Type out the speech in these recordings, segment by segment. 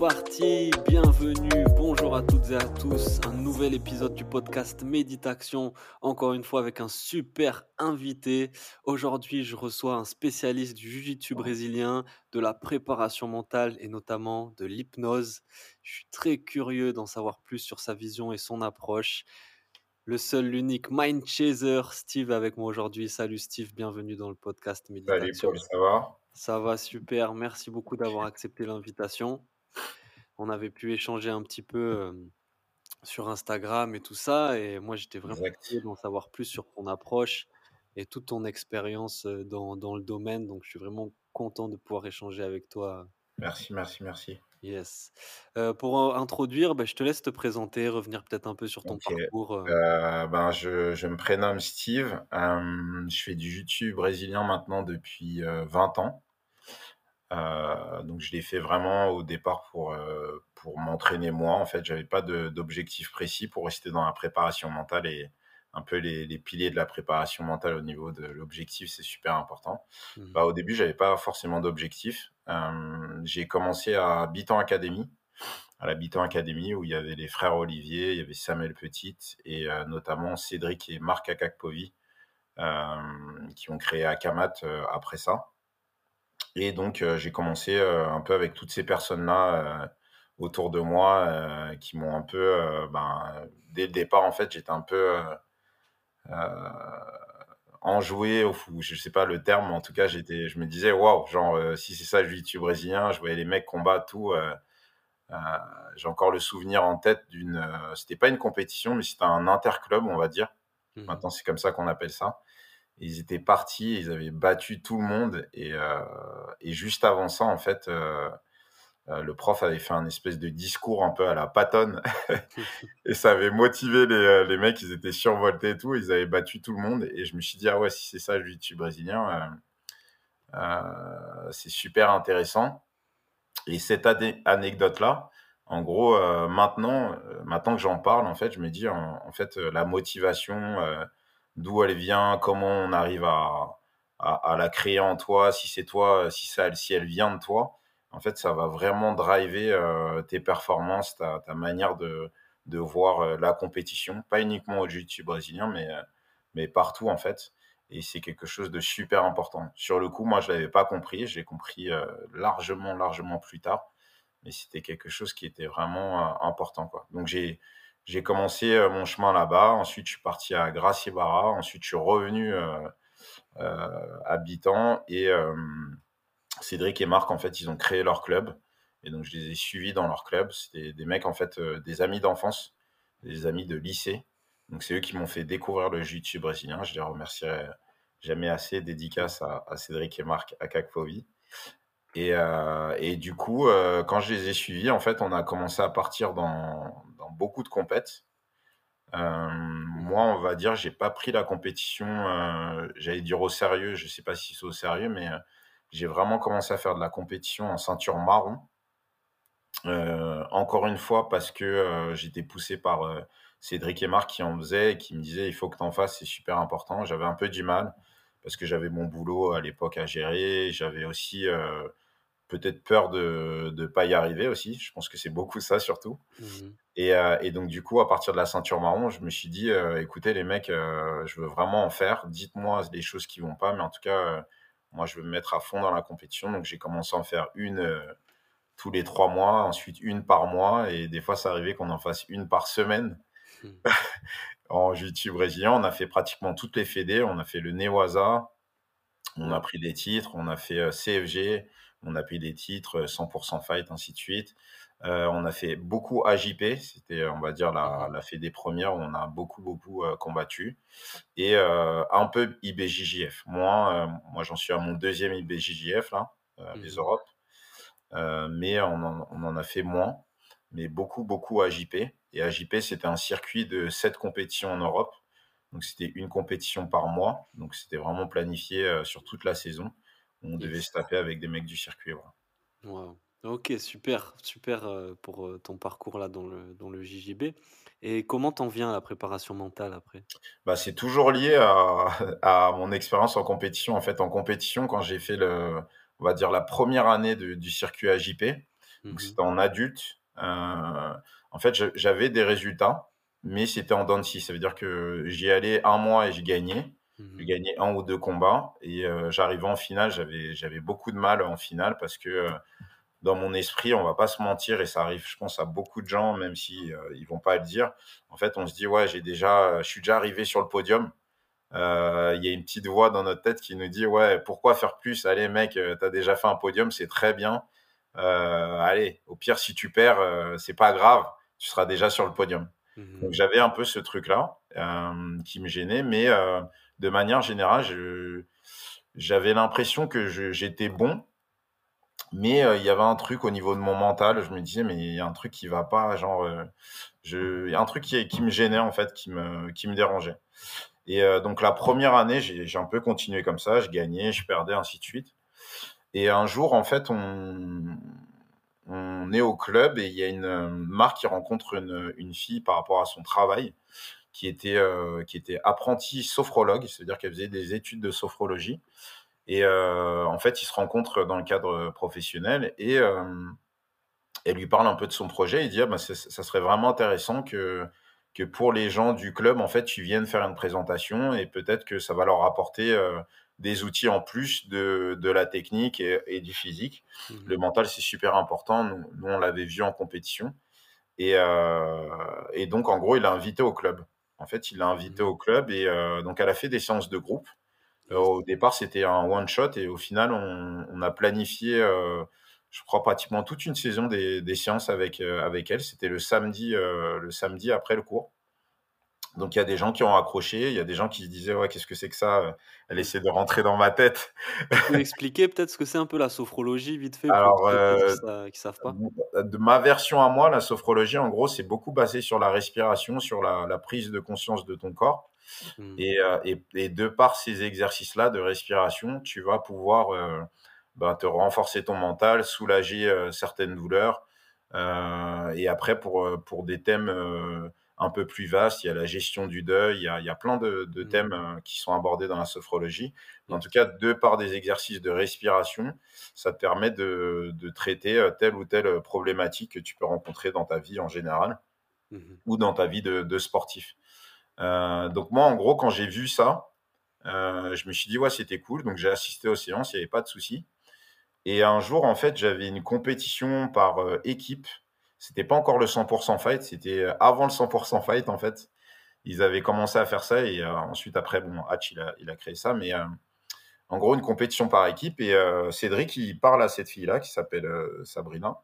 Parti, bienvenue, bonjour à toutes et à tous, un nouvel épisode du podcast Méditation, encore une fois avec un super invité. Aujourd'hui, je reçois un spécialiste du jiu-jitsu brésilien, de la préparation mentale et notamment de l'hypnose. Je suis très curieux d'en savoir plus sur sa vision et son approche. Le seul, l'unique Mind Chaser, Steve avec moi aujourd'hui. Salut Steve, bienvenue dans le podcast Méditation. Salut Paul, ça va? Ça va super, merci beaucoup d'avoir accepté l'invitation on avait pu échanger un petit peu sur Instagram et tout ça. Et moi, j'étais vraiment curieux d'en savoir plus sur ton approche et toute ton expérience dans, le domaine. Donc, je suis vraiment content de pouvoir échanger avec toi. Merci, merci, merci. Yes. pour introduire, bah, je te laisse te présenter, revenir peut-être un peu sur ton parcours. ben, je, je, me prénomme Steve. je fais du YouTube brésilien maintenant depuis 20 ans. Euh, donc je l'ai fait vraiment au départ pour, euh, pour m'entraîner moi. En fait, j'avais pas d'objectif précis pour rester dans la préparation mentale et un peu les, les, piliers de la préparation mentale au niveau de l'objectif, c'est super important. Mmh. Bah, au début, j'avais pas forcément d'objectif. Euh, j'ai commencé à Bitan Academy, à la Bitan Academy où il y avait les frères Olivier, il y avait Samuel Petit et notamment Cédric et Marc Akakpovi qui ont créé Akamat après ça. Et donc, euh, j'ai commencé euh, un peu avec toutes ces personnes-là euh, autour de moi qui m'ont un peu, ben, dès le départ, en fait, j'étais un peu enjoué fou. Je sais pas le terme, mais en tout cas, j'étais, je me disais, waouh, genre, si c'est ça, le YouTube brésilien, je voyais les mecs combattre tout. j'ai encore le souvenir en tête d'une. c'était pas une compétition, mais c'était un interclub, on va dire. Mmh Maintenant, c'est comme ça qu'on appelle ça ils étaient partis, ils avaient battu tout le monde. Et, euh, et juste avant ça, en fait, euh, euh, le prof avait fait un espèce de discours un peu à la patonne. et ça avait motivé les, les, mecs, ils étaient survoltés et tout. Ils avaient battu tout le monde. Et je me suis dit, ah ouais, si c'est ça le jiu brésilien, c'est super intéressant. Et cette anecdote-là, en gros, maintenant, maintenant que j'en parle, en fait, je me dis, en, en fait, la motivation d'où elle vient, comment on arrive à, à, la créer en toi, si c'est toi, si, ça, si elle vient de toi. En fait, ça va vraiment driver euh, tes performances, ta, ta manière de, de voir euh, la compétition, pas uniquement au jiu-jitsu brésilien, mais, euh, mais partout en fait. Et c'est quelque chose de super important. Sur le coup, moi, je l'avais pas compris. J'ai compris largement, largement plus tard. Mais c'était quelque chose qui était vraiment important. Quoi. Donc, j'ai, j'ai commencé euh, mon chemin là-bas. Ensuite, je suis parti à Gracie Barra. Ensuite, je suis revenu euh, euh, à Bitan. Et Cédric et Marc, en fait, ils ont créé leur club. Et donc, je les ai suivis dans leur club. C'était des mecs, en fait, des amis d'enfance, des amis de lycée. Donc, c'est eux qui m'ont fait découvrir le jiu-jitsu brésilien. Je les remercierai jamais assez. Dédicace à, Cédric et Marc à Kakfovi. Et, du coup, quand je les ai suivis, en fait, on a commencé à partir dans, beaucoup de compètes. Euh, moi, on va dire, j'ai pas pris la compétition, euh, j'allais dire au sérieux, je sais pas si c'est au sérieux, mais euh, j'ai vraiment commencé à faire de la compétition en ceinture marron. encore une fois, parce que j'étais poussé par Cédric et Marc qui en faisaient et qui me disaient il faut que tu en fasses, c'est super important. J'avais un peu du mal parce que j'avais mon boulot à l'époque à gérer. J'avais aussi peut-être peur de ne pas y arriver aussi. Je pense que c'est beaucoup ça surtout. Mmh et, euh, et, donc du coup, à partir de la ceinture marron, je me suis dit, euh, écoutez les mecs, euh, je veux vraiment en faire. Dites-moi les choses qui vont pas, mais en tout cas, moi, je veux me mettre à fond dans la compétition. Donc j'ai commencé à en faire une tous les trois mois, ensuite une par mois, et des fois, ça arrivait qu'on en fasse une par semaine. Mmh. en jiu brésilien, on a fait pratiquement toutes les fédés. On a fait le Newaza, on a pris des titres, on a fait CFG, on a pris des titres, 100% euh, fight, ainsi de suite. Euh, on a fait beaucoup AJP, c'était, on va dire, la, la fait des premières où on a beaucoup, beaucoup euh, combattu. Et un peu IBJJF. Moi, moi j'en suis à mon deuxième IBJJF, là, les mmh Europes. mais on en, on en, a fait moins, mais beaucoup, beaucoup AJP. Et AJP, c'était un circuit de sept compétitions en Europe. Donc, c'était une compétition par mois. Donc, c'était vraiment planifié sur toute la saison. On devait se taper avec des mecs du circuit. Voilà. Ok, super, super euh, pour euh, ton parcours là dans le, dans le JJB. Et comment t'en viens à la préparation mentale après? Bah, c'est toujours lié à, à mon expérience en compétition. En fait, en compétition, quand j'ai fait le, on va dire la première année de- du circuit AJP, Mhm, c'était en adulte, euh, en fait, j'avais des résultats, mais c'était en dents de scie. Ça veut dire que j'y allais un mois et je gagnais. Je mhm, gagnais un ou deux combats et euh, j'arrivais en finale, j'avais beaucoup de mal en finale parce que euh, dans mon esprit, on va pas se mentir et ça arrive, je pense, à beaucoup de gens, même si euh, ils vont pas le dire. En fait, on se dit ouais, j'ai déjà, je suis déjà arrivé sur le podium. Euh, Il y a une petite voix dans notre tête qui nous dit ouais, pourquoi faire plus? Allez, mec, tu as déjà fait un podium, c'est très bien. Allez, au pire, si tu perds, c'est pas grave, tu seras déjà sur le podium. Donc mhm, j'avais un peu ce truc-là euh, qui me gênait, mais de manière générale, j'avais l'impression que j'étais bon, mais euh, il y avait un truc au niveau de mon mental. Je me disais, mais il y a un truc qui va pas, genre, euh, il y a un truc qui, me gênait en fait, qui me, dérangeait. Et euh, donc la première année, j'ai un peu continué comme ça, je gagnais, je perdais, ainsi de suite. Et un jour, en fait, on, est au club et il y a une marque qui rencontre une fille par rapport à son travail qui était, euh, qui était apprentie sophrologue, c'est-à-dire qu'elle faisait des études de sophrologie. Et euh, en fait, ils se rencontrent dans le cadre professionnel et euh, elle lui parle un peu de son projet. Il dit ah, bah, ça, serait vraiment intéressant que, que pour les gens du club, en fait, tu viennes faire une présentation et peut-être que ça va leur apporter euh, des outils en plus de, de la technique et, et du physique. Le mhm, mental, c'est super important. Nous, nous, on l'avait vu en compétition. Et, euh, et donc, en gros, il l'a invité au club. En fait, il l'a invité mhm. au club et euh, donc elle a fait des séances de groupe. Euh, au départ, c'était un one shot et au final, on, on a planifié, euh, je crois pratiquement toute une saison des, des séances avec euh, avec elle. C'était le samedi, euh, le samedi après le cours. Donc il y a des gens qui ont accroché, il y a des gens qui se disaient ouais qu'est-ce que c'est que ça Elle Mhm. essaie de rentrer dans ma tête. Peux expliquer peut-être ce que c'est un peu la sophrologie, vite fait, pour Alors ceux qui euh, ne savent pas? de ma version à moi, la sophrologie, en gros, c'est beaucoup basé sur la respiration, sur la, la prise de conscience de ton corps. Et, euh, et, et de par ces exercices-là de respiration, tu vas pouvoir euh, ben, te renforcer ton mental, soulager euh, certaines douleurs. Euh, et après, pour, euh, pour des thèmes euh, un peu plus vastes, il y a la gestion du deuil, il y a, il y a plein de, de mhm. thèmes euh, qui sont abordés dans la sophrologie. Mais en tout cas, de par des exercices de respiration, ça te permet de, de traiter euh, telle ou telle problématique que tu peux rencontrer dans ta vie en général Mhm, ou dans ta vie de, de sportif. Euh, donc moi, en gros, quand j'ai vu ça, euh, je me suis dit, ouais, c'était cool. Donc j'ai assisté aux séances, il n'y avait pas de souci. Et un jour, en fait, j'avais une compétition par euh, équipe. C'était pas encore le 100% fight, c'était euh, avant le 100% fight, en fait. Ils avaient commencé à faire ça et euh, ensuite, après, bon, Hatch, il a, créé ça. Mais euh, en gros, une compétition par équipe. Et Cédric, il parle à cette fille-là qui s'appelle Sabrina.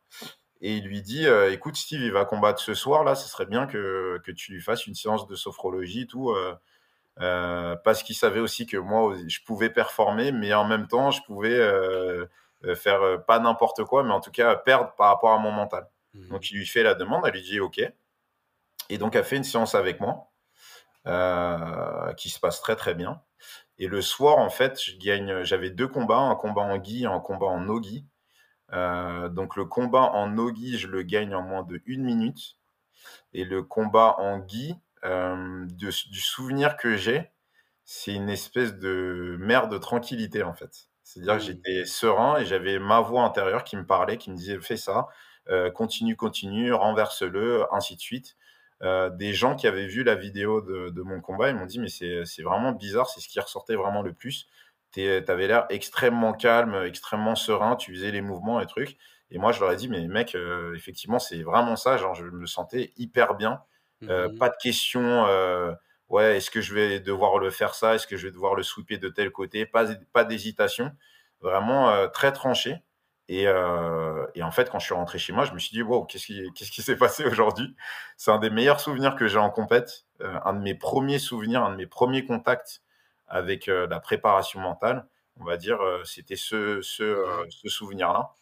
Et il lui dit Écoute, Steve, il va combattre ce soir, là, ce serait bien que, que tu lui fasses une séance de sophrologie tout. parce qu'il savait aussi que moi, je pouvais performer, mais en même temps, je pouvais faire pas n'importe quoi, mais en tout cas perdre par rapport à mon mental. Mhm, Donc il lui fait la demande, elle lui dit OK. Et donc elle fait une séance avec moi euh, qui se passe très très bien. Et le soir, en fait. J'avais deux combats, un combat en gi et un combat en no-gi. Euh, donc le combat en no-gi, je le gagne en moins de une minute. Et le combat en gi, euh, de- du souvenir que j'ai, c'est une espèce de mer de tranquillité en fait. C'est-à-dire que mhm, j'étais serein et j'avais ma voix intérieure qui me parlait, qui me disait fais ça, continue, continue, renverse-le, ainsi de suite. Euh, des gens qui avaient vu la vidéo de, de mon combat, ils m'ont dit mais c'est vraiment bizarre, c'est ce qui ressortait vraiment le plus. Tu avais l'air extrêmement calme, extrêmement serein, tu faisais les mouvements et trucs. Et moi, je leur ai dit, mais mec, euh, effectivement, c'est vraiment ça. Genre, je me sentais hyper bien. Euh, mhm, pas de questions. euh, ouais, est-ce que je vais devoir le faire ça? Est-ce que je vais devoir le sweeper de tel côté? Pas, pas d'hésitation. Vraiment euh, très tranché. Et, euh, et en fait, quand je suis rentré chez moi, je me suis dit, wow, qu'est-ce qui, s'est passé aujourd'hui? C'est un des meilleurs souvenirs que j'ai en compète. Euh, un de mes premiers souvenirs, un de mes premiers contacts avec euh, la préparation mentale. On va dire, c'était ce, ce, ouais. ce souvenir-là.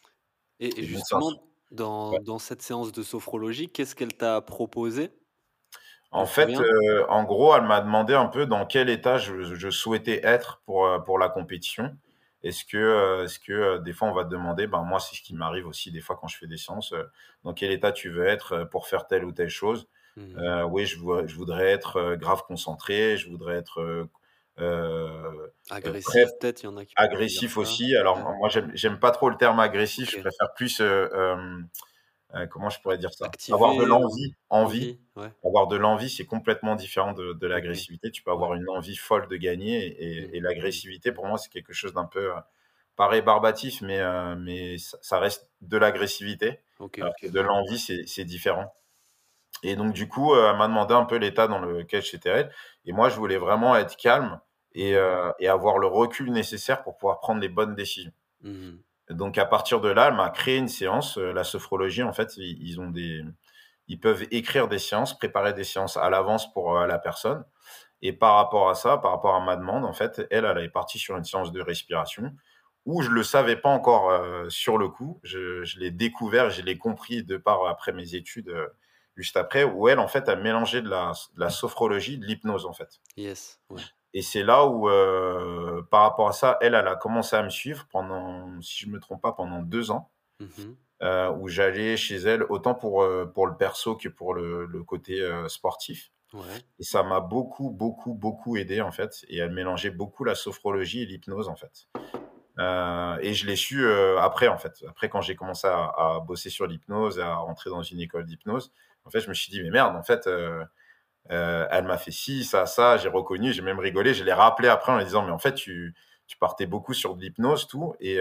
Et et Et donc, c'est un justement, Dans cette séance de sophrologie, qu'est-ce qu'elle t'a proposé? En fait, en gros, elle m'a demandé un peu dans quel état je je souhaitais être pour la compétition. Est-ce que, heu, est-ce que, heu, des fois on va te demander, ben, moi c'est ce qui m'arrive aussi des fois quand je fais des séances, heu, dans quel état tu veux être, pour faire telle ou telle chose? Mmh oui, je voudrais je voudrais être, grave concentré, je voudrais être, heu, Agressif peut-être, il y en a qui agressif aussi. Alors Ouais, moi j'aime j'aime pas trop le terme agressif, je préfère plus, heu, comment je pourrais dire ça? Avoir de l'envie, envie envie? Ouais, avoir de l'envie, c'est complètement différent de de l'agressivité. Tu peux Ouais. avoir une envie folle de gagner et et et l'agressivité, pour moi, c'est quelque chose d'un peu, heu, pas rébarbatif, mais heu, mais ça ça reste de l'agressivité, de l'envie, c'est différent et donc du coup, elle m'a demandé un peu l'état dans lequel j'étais et moi, je voulais vraiment être calme et et avoir le recul nécessaire pour pouvoir prendre les bonnes décisions. Mmh Donc à partir de là, elle m'a créé une séance, heu, la sophrologie, en fait, ils ont des ils peuvent écrire des séances, préparer des séances à l'avance pour, heu, la personne et par rapport à ça, par rapport à ma demande, en fait, elle, elle est partie sur une séance de respiration où je le savais pas encore, heu, sur le coup. Je l'ai découvert, je l'ai compris de par après mes études, juste après, où elle, en fait, a mélangé de la de la sophrologie, de l'hypnose, en fait Yes, ouais. Et c'est là où, heu, par rapport à ça, elle, elle a commencé à me suivre pendant, si je me trompe pas, pendant 2 ans, Mmh heu, où j'allais chez elle autant pour, heu, pour le perso que pour le le côté, sportif Ouais. et ça m'a beaucoup, beaucoup, beaucoup aidé, en fait et elle mélangeait beaucoup la sophrologie et l'hypnose, en fait. Et je l'ai su, après, en fait. Après, quand j'ai commencé à à bosser sur l'hypnose à rentrer dans une école d'hypnose, en fait, je me suis dit: «Mais merde, en fait, heu, elle m'a fait ci, ça, ça». J'ai reconnu, j'ai même rigolé. Je l'ai rappelé après en lui disant: «Mais en fait, tu tu partais beaucoup sur de l'hypnose, tout» et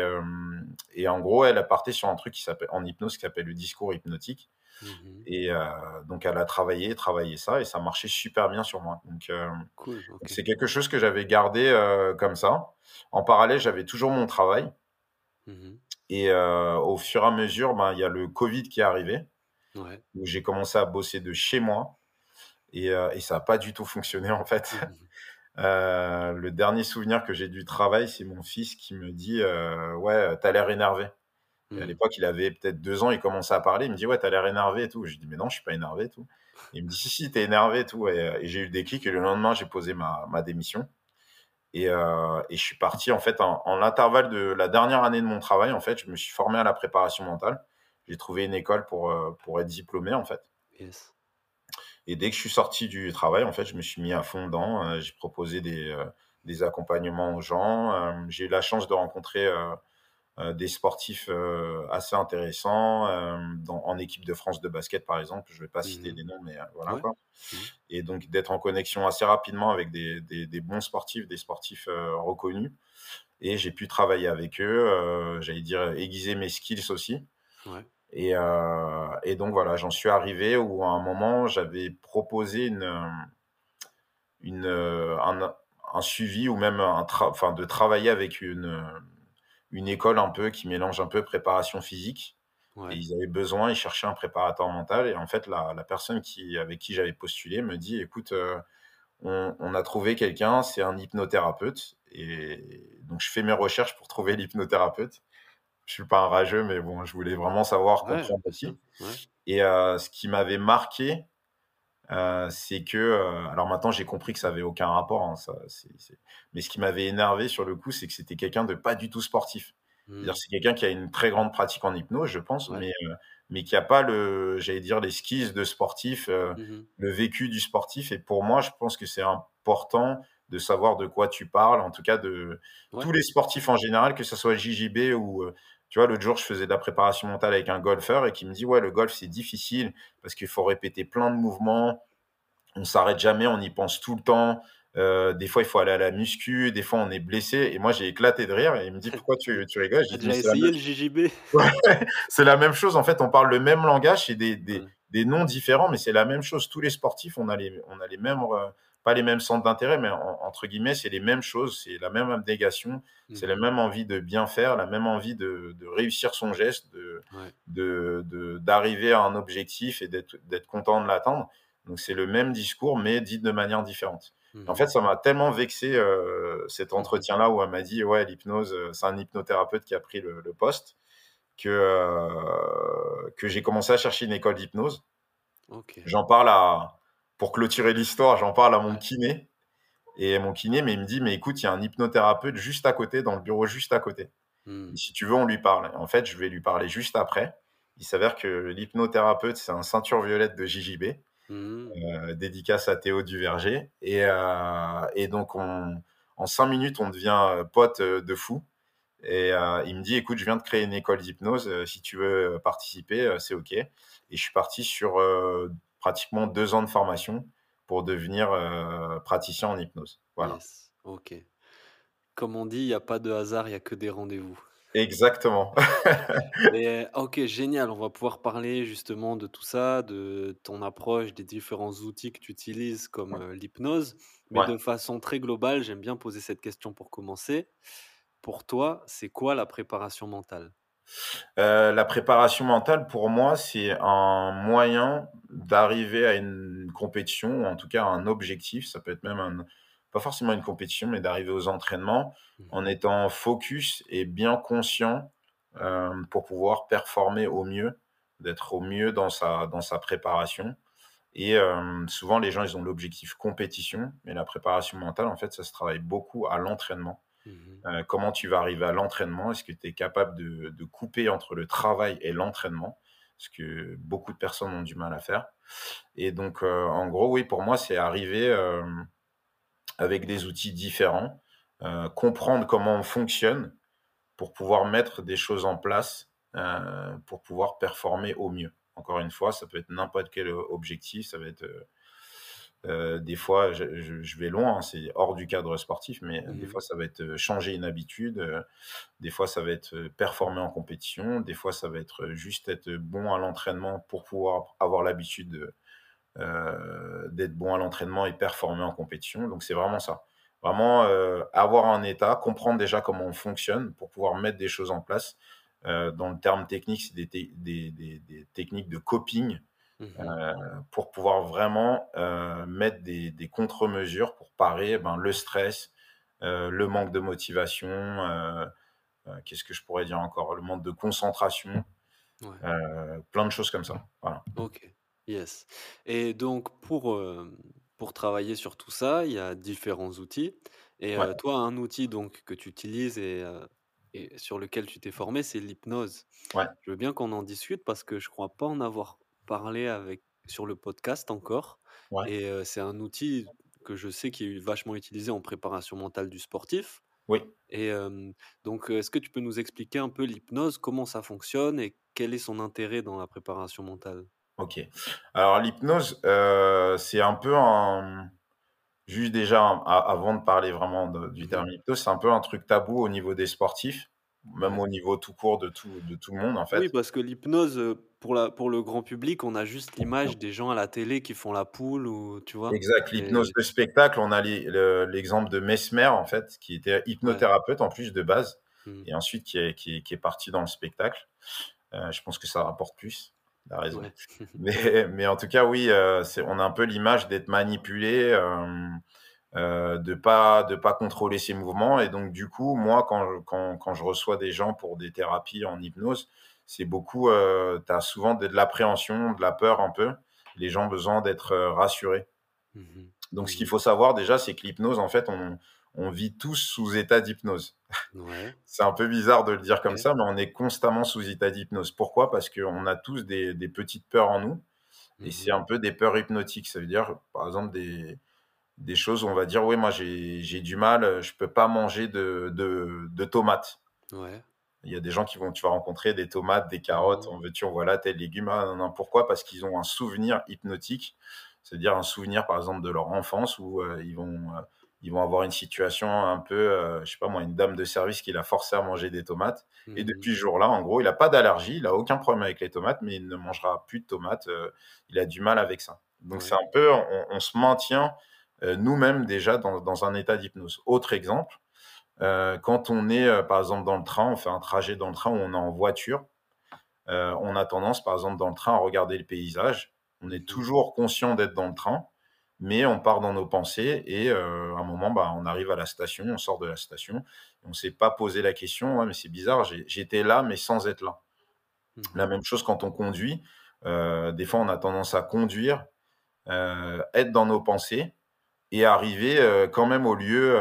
et en gros, elle, a partait sur un truc qui s'appelle en hypnose, qui s'appelle le discours hypnotique Mmh et heu, donc elle a travaillé, travaillé ça et ça marchait super bien sur moi. Donc Cool, c'est quelque chose que j'avais gardé, comme ça. En parallèle, j'avais toujours mon travail Mmh et au fur et à mesure, ben, il y a le covid qui est arrivé, Ouais. où j'ai commencé à bosser de chez moi et heu et ça a pas du tout fonctionné, en fait. Mmh Heu, le dernier souvenir que j'ai du travail, c'est mon fils qui me dit, heu: «Ouais, tu as l'air énervé». Et à Mmh. l'époque, il avait peut-être 2 ans, il commençait à parler, il me dit: «Ouais, tu as l'air énervé et tout». Je lui dis: «Mais non, je suis pas énervé et tout». Il me dit: «Si, si, tu es énervé et tout» et j'ai eu le déclic et le lendemain, j'ai posé ma ma démission et et je suis parti en fait en en l'intervalle de la dernière année de mon travail, en fait, je me suis formé à la préparation mentale. J'ai trouvé une école pour, pour être diplômé, en fait Yes. Et dès que je suis sorti du travail, en fait, je me suis mis à fond dedans, heu, j'ai proposé des, heu, des accompagnements aux gens, hem, j'ai eu la chance de rencontrer, des sportifs, assez intéressants, dans en équipe de France de basket, par exemple. Je ne vais pas citer Mmh des noms, mais voilà, Ouais. quoi Mmh. et donc d'être en connexion assez rapidement avec des des des bons sportifs, des sportifs, reconnus et j'ai pu travailler avec eux, j'allais dire aiguiser mes skills aussi Ouais. Et heu et donc voilà, j'en suis arrivé où à un moment, j'avais proposé une, une, un un suivi ou même un tra enfin de travailler avec une, une école un peu qui mélange un peu préparation physique. Et ils avaient besoin, ils cherchaient un préparateur mental. Et en fait la la personne qui avec qui j'avais postulé me dit: «Écoute, on on a trouvé quelqu'un, c'est un hypnothérapeute» et donc je fais mes recherches pour trouver l'hypnothérapeute. Je suis pas un rageux, mais bon, je voulais vraiment savoir, Ouais, comprendre aussi Ouais. et heu, ce qui m'avait marqué, heu, c'est que, heu, alors maintenant j'ai compris que ça avait aucun rapport, hein, ça mais ce qui m'avait énervé sur le coup, c'est que c'était quelqu'un de pas du tout sportif. Mmh. c'est quelqu'un qui a une très grande pratique en hypnose, je pense, Ouais. mais mais qui a pas le j'allais dire les skills de sportif, Mmh le vécu du sportif et pour moi, je pense que c'est important de savoir de quoi tu parles, en tout cas de Ouais. tous les sportifs en général, que ce soit JJB ou, tu vois, l'autre jour, je faisais de la préparation mentale avec un golfeur et qui me dit: «Ouais, le golf, c'est difficile parce qu'il faut répéter plein de mouvements, on s'arrête jamais, on y pense tout le temps. Heu, des fois, il faut aller à la muscu, des fois, on est blessé et moi, j'ai éclaté de rire et il me dit: «Pourquoi Tu rigoles?» Je as lui dis: «Mais déjà c'est la même essayé le JJB? ouais, c'est la même chose, en fait, on parle le même langage, c'est des des Ouais. des noms différents, mais c'est la même chose. Tous les sportifs, on a les on a les mêmes, heu, pas les mêmes centres d'intérêt, mais en entre guillemets, c'est les mêmes choses, c'est la même abnégation, c'est la même envie de bien faire, la même envie de de réussir son geste, de Ouais. de d'arriver à un objectif et d'être content de l'atteindre. Donc c'est le même discours, mais dit de manière différente. En Mmh fait, ça m'a tellement vexé, heu, cet Mmh entretien-là où elle m'a dit: «Ouais, l'hypnose, heu, c'est un hypnothérapeute qui a pris le le poste». que, euh, que j'ai commencé à chercher une école d'hypnose. J'en parle à pour clôturer l'histoire, j'en parle à mon kiné et mon kiné, mais il me dit: «Mais écoute, il y a un hypnothérapeute juste à côté, dans le bureau juste à côté. Mmh. si tu veux, on lui parle». En fait, je vais lui parler juste après. Il s'avère que l'hypnothérapeute, c'est un ceinture violette de JJB, Mmh. euh, dédicace à Théo Duverger. Et, euh, et donc, on, en cinq minutes, on devient euh, pote de fou. Et euh, il me dit, écoute, je viens de créer une école d'hypnose. si tu veux participer, c'est OK. Et je suis parti sur pratiquement deux ans de formation pour devenir euh, praticien en hypnose. Voilà. Yes. OK. Comme on dit, il y a pas de hasard, il y a que des rendez-vous. Exactement. Mais OK, génial, on va pouvoir parler justement de tout ça, de ton approche, des différents outils que tu utilises comme, heu, l'hypnose. Mais Ouais. de façon très globale, j'aime bien poser cette question pour commencer. Pour toi, c'est quoi la préparation mentale? Euh, la préparation mentale, pour moi, c'est un moyen d'arriver à une compétition, ou en tout cas à un objectif. Ça peut être même un, pas forcément une compétition, mais d'arriver aux entraînements en Mmh étant focus et bien conscient euh, pour pouvoir performer au mieux, d'être au mieux dans sa, dans sa préparation. Et euh, souvent, les gens, ils ont l'objectif compétition, mais la préparation mentale, en fait, ça se travaille beaucoup à l'entraînement. Mmh Euh, comment tu vas arriver à l'entraînement? Est-ce que tu es capable de, de couper entre le travail et l'entraînement? Ce que beaucoup de personnes ont du mal à faire. Et donc, euh, en gros, oui, pour moi, c'est arriver euh, avec des outils différents, comprendre comment on fonctionne pour pouvoir mettre des choses en place pour pouvoir performer au mieux. Encore une fois, ça peut être n'importe quel objectif, ça va être euh, des fois, je, je- je vais loin, hein, c'est hors du cadre sportif, mais euh, des Mmh fois, ça va être changer une habitude, euh, des fois, ça va être performer en compétition, des fois, ça va être juste être bon à l'entraînement pour pouvoir avoir l'habitude de, euh, d'être bon à l'entraînement et performer en compétition. Donc, c'est vraiment ça. Vraiment avoir un état, comprendre déjà comment on fonctionne pour pouvoir mettre des choses en place. Dans le terme technique, c'est des, te- des- des- des techniques de coping euh, pour pouvoir vraiment euh, mettre des, des contre-mesures pour parer ben, le stress, euh, le manque de motivation, qu'est-ce que je pourrais dire encore, le manque de concentration, Ouais. plein de choses comme ça. Voilà. OK. Yes. Et donc pour, pour travailler sur tout ça, il y a différents outils et Ouais, toi, un outil donc que tu utilises et et sur lequel tu t'es formé, c'est l'hypnose. ouais, Je veux bien qu'on en discute parce que je crois pas en avoir parlé avec sur le podcast encore ouais, et c'est un outil que je sais qui est vachement utilisé en préparation mentale du sportif oui. et donc est-ce que tu peux nous expliquer un peu l'hypnose, comment ça fonctionne et quel est son intérêt dans la préparation mentale? Ok. Alors l'hypnose, euh, c'est un peu un... Juste déjà, un- avant de parler vraiment de- du Mmh terme hypnose, c'est un peu un truc tabou au niveau des sportifs, même au niveau tout court de tout, de tout le monde en Oui, fait. parce que l'hypnose, pour la pour le grand public, on a juste l'image des gens à la télé qui font la poule ou tu vois? Exact, l'hypnose de spectacle, on a l'exemple de Mesmer, en fait, qui était ouais, hypnothérapeute en plus de base, mmh, et ensuite qui est, qui est, qui est parti dans le spectacle. Euh, je pense que ça rapporte plus, il a raison. ouais. Mais, mais en tout cas, oui, euh, on a un peu l'image d'être manipulé, euh, de pas de pas contrôler ses mouvements. Et donc, du coup, moi, quand je, quand, quand je reçois des gens pour des thérapies en hypnose, c'est beaucoup, euh, tu as souvent de, de l'appréhension, de la peur un peu. Les gens ont besoin d'être euh, rassurés. Mmh Donc, ce qu'il Mmh faut savoir déjà, c'est que l'hypnose, en fait, on, on vit tous sous état d'hypnose. Ouais, C'est un peu bizarre de le dire comme ça, mais on est constamment sous état d'hypnose. Pourquoi? Parce qu'on a tous des, des petites peurs en nous, et c'est Mmh un peu des peurs hypnotiques. Ça veut dire, par exemple, des, des choses où on va dire, oui, moi, j'ai j'ai du mal, je peux pas manger de, de, de tomates. Ouais. Il y a des gens qui vont, tu vas rencontrer des tomates, des carottes, on Mmh. veut tu on voit là, tel légume. Ah, non, non. Pourquoi? Parce qu'ils ont un souvenir hypnotique, c'est-à-dire un souvenir, par exemple, de leur enfance où euh, ils, vont, euh, ils vont avoir une situation un peu, euh, je sais pas moi, une dame de service qui l'a forcé à manger des tomates. Et Mmh depuis ce jour-là, en gros, il n'a pas d'allergie, il n'a aucun problème avec les tomates, mais il ne mangera plus de tomates. euh, il a du mal avec ça. Donc c'est un peu, on, on se maintient euh, nous-mêmes déjà dans, dans un état d'hypnose. Autre exemple, euh, quand on est, euh, par exemple, dans le train, on fait un trajet dans le train où on est en voiture, euh, on a tendance, par exemple, dans le train à regarder le paysage. On est Mmh toujours conscient d'être dans le train, mais on part dans nos pensées et à un moment, bah, on arrive à la station, on sort de la station, et on ne s'est pas posé la question, ouais, mais c'est bizarre, j'étais là, mais sans être là. La Mmh même chose quand on conduit. Des fois, on a tendance à conduire, être dans nos pensées et arriver, quand même au lieu,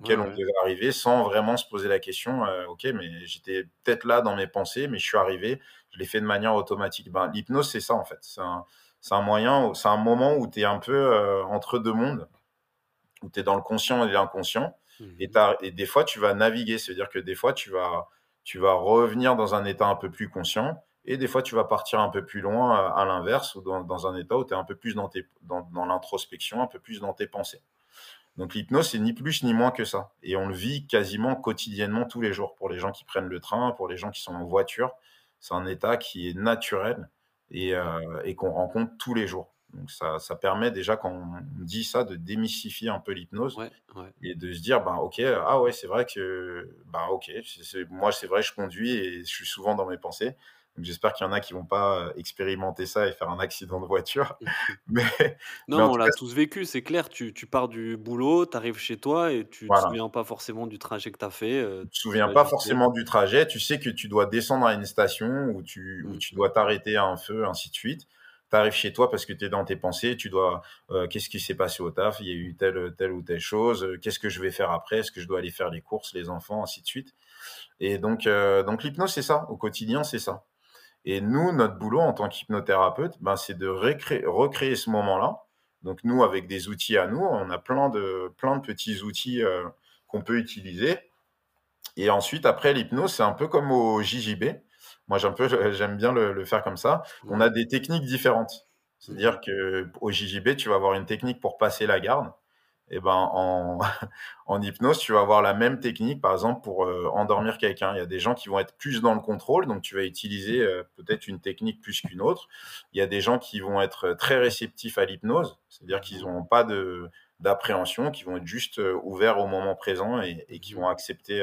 Ouais, auquel on ouais. devait arriver sans vraiment se poser la question, heu: «OK, mais j'étais peut-être là dans mes pensées, mais je suis arrivé, je l'ai fait de manière automatique». Ben, l'hypnose, c'est ça, en fait. C'est un c'est un moyen c'est un moment où tu es un peu, heu, entre 2 mondes, où tu es dans le conscient et l'inconscient et Mmh tu et des fois, tu vas naviguer. C'est-à-dire que des fois, tu vas tu vas revenir dans un état un peu plus conscient et des fois, tu vas partir un peu plus loin, à à l'inverse ou dans dans un état où tu es un peu plus dans tes dans dans l'introspection, un peu plus dans tes pensées. Donc l'hypnose, c'est ni plus ni moins que ça et on le vit quasiment quotidiennement tous les jours. Pour les gens qui prennent le train, pour les gens qui sont en voiture, c'est un état qui est naturel et et qu'on rencontre tous les jours. Donc ça ça permet déjà quand on dit ça de démystifier un peu l'hypnose Ouais, ouais. et de se dire: «Ben, OK, ah ouais, c'est vrai que, ben, OK, c'est c'est moi, c'est vrai, je conduis et je suis souvent dans mes pensées». Donc j'espère qu'il y en a qui vont pas, heu, expérimenter ça et faire un accident de voiture. Mais Non, mais on l'a cas, tous vécu, c'est clair. Tu tu pars du boulot, tu arrives chez toi et tu te voilà. souviens pas forcément du trajet que tu as fait, Tu heu, te souviens pas forcément du trajet, tu sais que tu dois descendre à une station où tu où mmh tu dois t'arrêter à un feu, ainsi de suite. Tu arrives chez toi parce que tu es dans tes pensées, tu dois, heu: «Qu'est-ce qui s'est passé au taf? Il y a eu telle, telle ou telle chose, qu'est-ce que je vais faire après? Est-ce que je dois aller faire les courses, les enfants?» ainsi de suite? Et donc l'hypnose, c'est ça, au quotidien, c'est ça et nous, notre boulot en tant qu'hypnothérapeute, ben, c'est de recréer ce moment-là. Donc nous, avec des outils à nous, on a plein de plein de petits outils, heu, qu'on peut utiliser et ensuite, après l'hypnose, c'est un peu comme au JJB. Moi, j'aime bien le le faire comme ça. On a des techniques différentes. C'est-à-dire qu'au JJB, tu vas avoir une technique pour passer la garde et ben, en en hypnose, tu vas avoir la même technique, par exemple, pour, heu, endormir quelqu'un. Il y a des gens qui vont être plus dans le contrôle, donc tu vas utiliser, heu, peut-être une technique plus qu'une autre. Il y a des gens qui vont être très réceptifs à l'hypnose, c'est-à-dire qu'ils Mmh n'auront pas de d'appréhension, qui vont être juste, ouverts au moment présent et et qui Mmh vont accepter,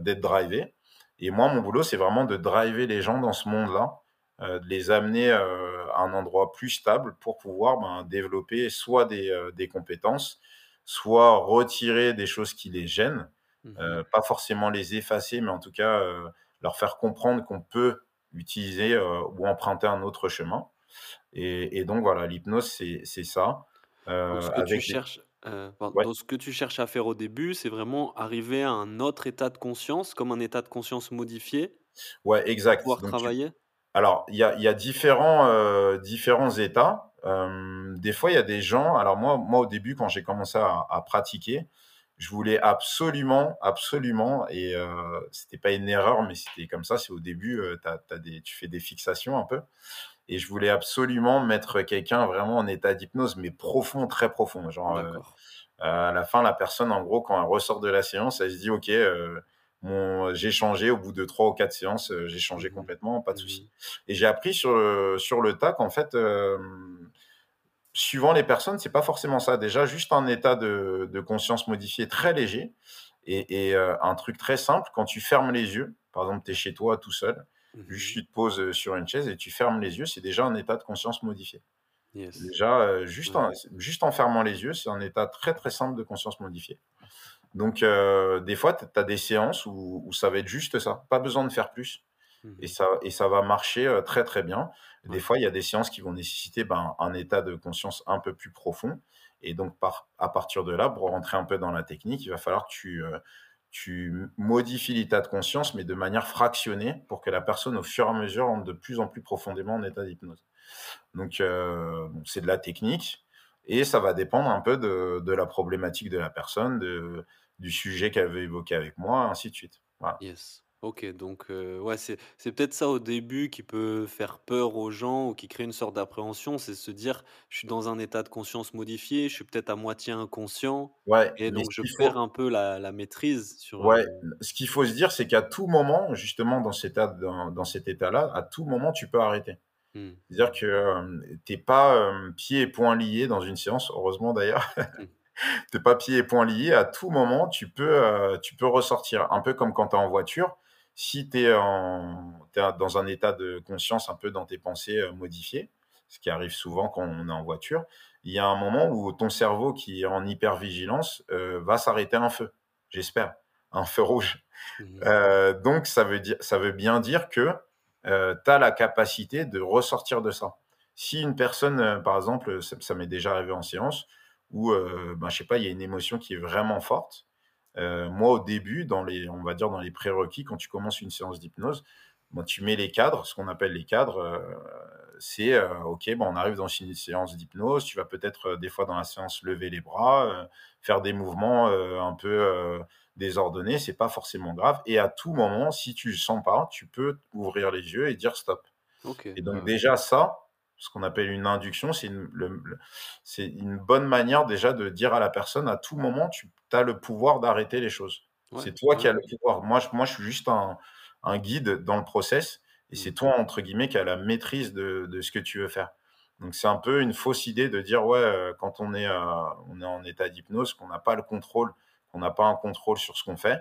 d'être drivés. Et moi, mon boulot, c'est vraiment de driver les gens dans ce monde-là, de les amener, heu, à un endroit plus stable pour pouvoir, ben, développer soit des, heu, des compétences, soit retirer des choses qui les gênent, Mmh pas forcément les effacer, mais en tout cas, leur faire comprendre qu'on peut utiliser, ou emprunter un autre chemin. Et et donc voilà, l'hypnose, c'est ça, ce que tu des cherches, heu, pardon, ouais, donc ce que tu cherches à faire au début, c'est vraiment arriver à un autre état de conscience, comme un état de conscience modifié ouais, pour exact. pouvoir Donc tu travailler? Alors, il y a y a différents, états. Hem, des fois, il y a des gens alors moi moi, au début, quand j'ai commencé à à pratiquer, je voulais absolument, absolument et heu, c'était pas une erreur, mais c'était comme ça, c'est au début, tu des tu fais des fixations un peu et je voulais absolument mettre quelqu'un vraiment en état d'hypnose, mais profond, très profond. Genre, à la fin, la personne, en gros, quand elle ressort de la séance, elle se dit: «OK, j'ai changé au bout de 3 ou 4 séances, heu, j'ai changé Mmh mh. complètement, pas de souci» Mmh et j'ai appris sur le sur le tas qu'en fait, hem, suivant les personnes, c'est pas forcément ça. Déjà, juste un état de de conscience modifié très léger et et un truc très simple, quand tu fermes les yeux, par exemple, tu es chez toi tout seul, juste Mmh tu te poses, sur une chaise et tu fermes les yeux, c'est déjà un état de conscience modifié. Yes. Déjà, juste Ouais. en juste en fermant les yeux, c'est un état très, très simple de conscience modifiée. Donc heu, des fois, tu as des séances où où ça va être juste ça, pas besoin de faire plus. Et Mmh ça et ça va marcher, heu, très, très bien. Des fois, il y a des séances qui vont nécessiter, ben, un état de conscience un peu plus profond. Et donc par à partir de là, pour rentrer un peu dans la technique, il va falloir que tu, heu, tu modifies l'état de conscience, mais de manière fractionnée pour que la personne, au fur et à mesure, entre de plus en plus profondément en état d'hypnose. Donc c'est de la technique. Et ça va dépendre un peu de de la problématique de la personne, de du sujet qu'elle veut évoquer avec moi, ainsi de suite. Voilà. Yes. OK, donc heu, ouais, c'est c'est peut-être ça au début qui peut faire peur aux gens ou qui crée une sorte d'appréhension, c'est se dire: «Je suis dans un état de conscience modifié, je suis peut-être à moitié inconscient Ouais, et donc je perds faut un peu la la maîtrise sur, heu» ouais, ce qu'il faut se dire, c'est qu'à tout moment, justement dans cet état dans dans cet état-là, à tout moment, tu peux arrêter. mmh, C'est-à-dire que, hem, tu pas, hem, pieds et poings liés dans une séance, heureusement d'ailleurs. mh. Tu pas pieds et poings liés, à tout moment, tu peux, heu, tu peux ressortir. Un peu comme quand tu es en voiture, si tu es tu dans un état de conscience un peu dans tes pensées, heu, modifiées, ce qui arrive souvent quand on est en voiture, il y a un moment où ton cerveau qui est en hypervigilance, heu, va s'arrêter un feu, j'espère, un feu rouge. Mmh Heu, donc ça veut dire ça veut bien dire que euh, tu as la capacité de ressortir de ça. Si une personne, euh, par exemple, ça, ça m'est déjà arrivé en séance, où, euh, ben, je sais pas, il y a une émotion qui est vraiment forte. Euh, moi, au début, dans les, on va dire dans les prérequis, quand tu commences une séance d'hypnose, ben, tu mets les cadres, ce qu'on appelle les cadres. euh, c'est euh, ok, ben, on arrive dans une séance d'hypnose. Tu vas peut-être des fois dans la séance lever les bras, faire des mouvements un peu désordonnés. C'est pas forcément grave. Et à tout moment, si tu le sens pas, tu peux ouvrir les yeux et dire stop. OK. Et donc déjà ça, ce qu'on appelle une induction, c'est une, bonne manière déjà de dire à la personne à tout moment, tu as le pouvoir d'arrêter les choses. Ouais, C'est toi qui as le pouvoir. Moi, je, moi, je suis juste un, un guide dans le process et c'est Mmh. toi, entre guillemets, qui as la maîtrise de, de ce que tu veux faire. Donc c'est un peu une fausse idée de dire, ouais, euh, quand on est, euh, on est en état d'hypnose, qu'on n'a pas le contrôle, qu'on n'a pas un contrôle sur ce qu'on fait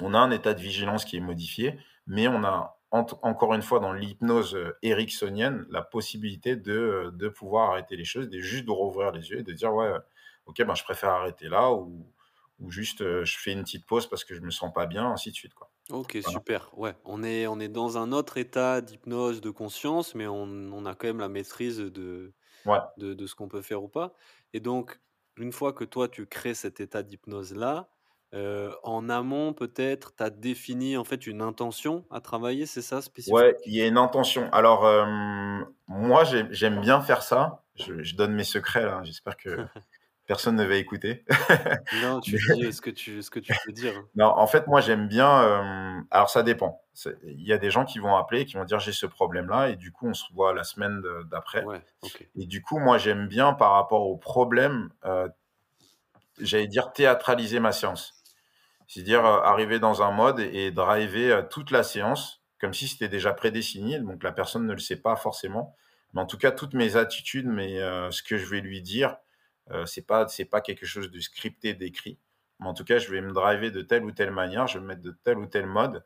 on a un état de vigilance qui est modifié, mais on a en- encore une fois dans l'hypnose euh, ericksonienne la possibilité de, euh, de pouvoir arrêter les choses, de juste de rouvrir les yeux et de dire ouais, euh, ok, ben, je préfère arrêter là ou, ou juste euh, je fais une petite pause parce que je me sens pas bien, ainsi de suite. Quoi. OK, Voilà. super. Ouais, on est on est dans un autre état d'hypnose, de conscience, mais on on a quand même la maîtrise de Ouais. de de ce qu'on peut faire ou pas et donc une fois que toi tu crées cet état d'hypnose-là, en amont peut-être, tu as défini en fait une intention à travailler, c'est ça Ouais, spécifique? il y a une intention. Alors, euh, moi, j'ai- j'aime bien faire ça. Je, je donne mes secrets là. J'espère que personne ne va écouter. Non, tu Mais- dis, ce que tu ce que tu veux dire, hein. Non, en fait, moi, j'aime bien. euh, alors, ça dépend. Il y a des gens qui vont appeler, qui vont dire j'ai ce problème-là, et du coup, on se voit la semaine d'après. Ouais. Et du coup, moi, j'aime bien par rapport au problème, j'allais dire théâtraliser ma séance. C'est-à-dire euh, arriver dans un mode et, driver euh, toute la séance, comme si c'était déjà prédéfini, donc la personne ne le sait pas forcément. Mais en tout cas, toutes mes attitudes, mais euh, ce que je vais lui dire, euh, c'est pas c'est pas quelque chose de scripté, d'écrit. Mais en tout cas, je vais me driver de telle ou telle manière, je vais me mettre de tel ou tel mode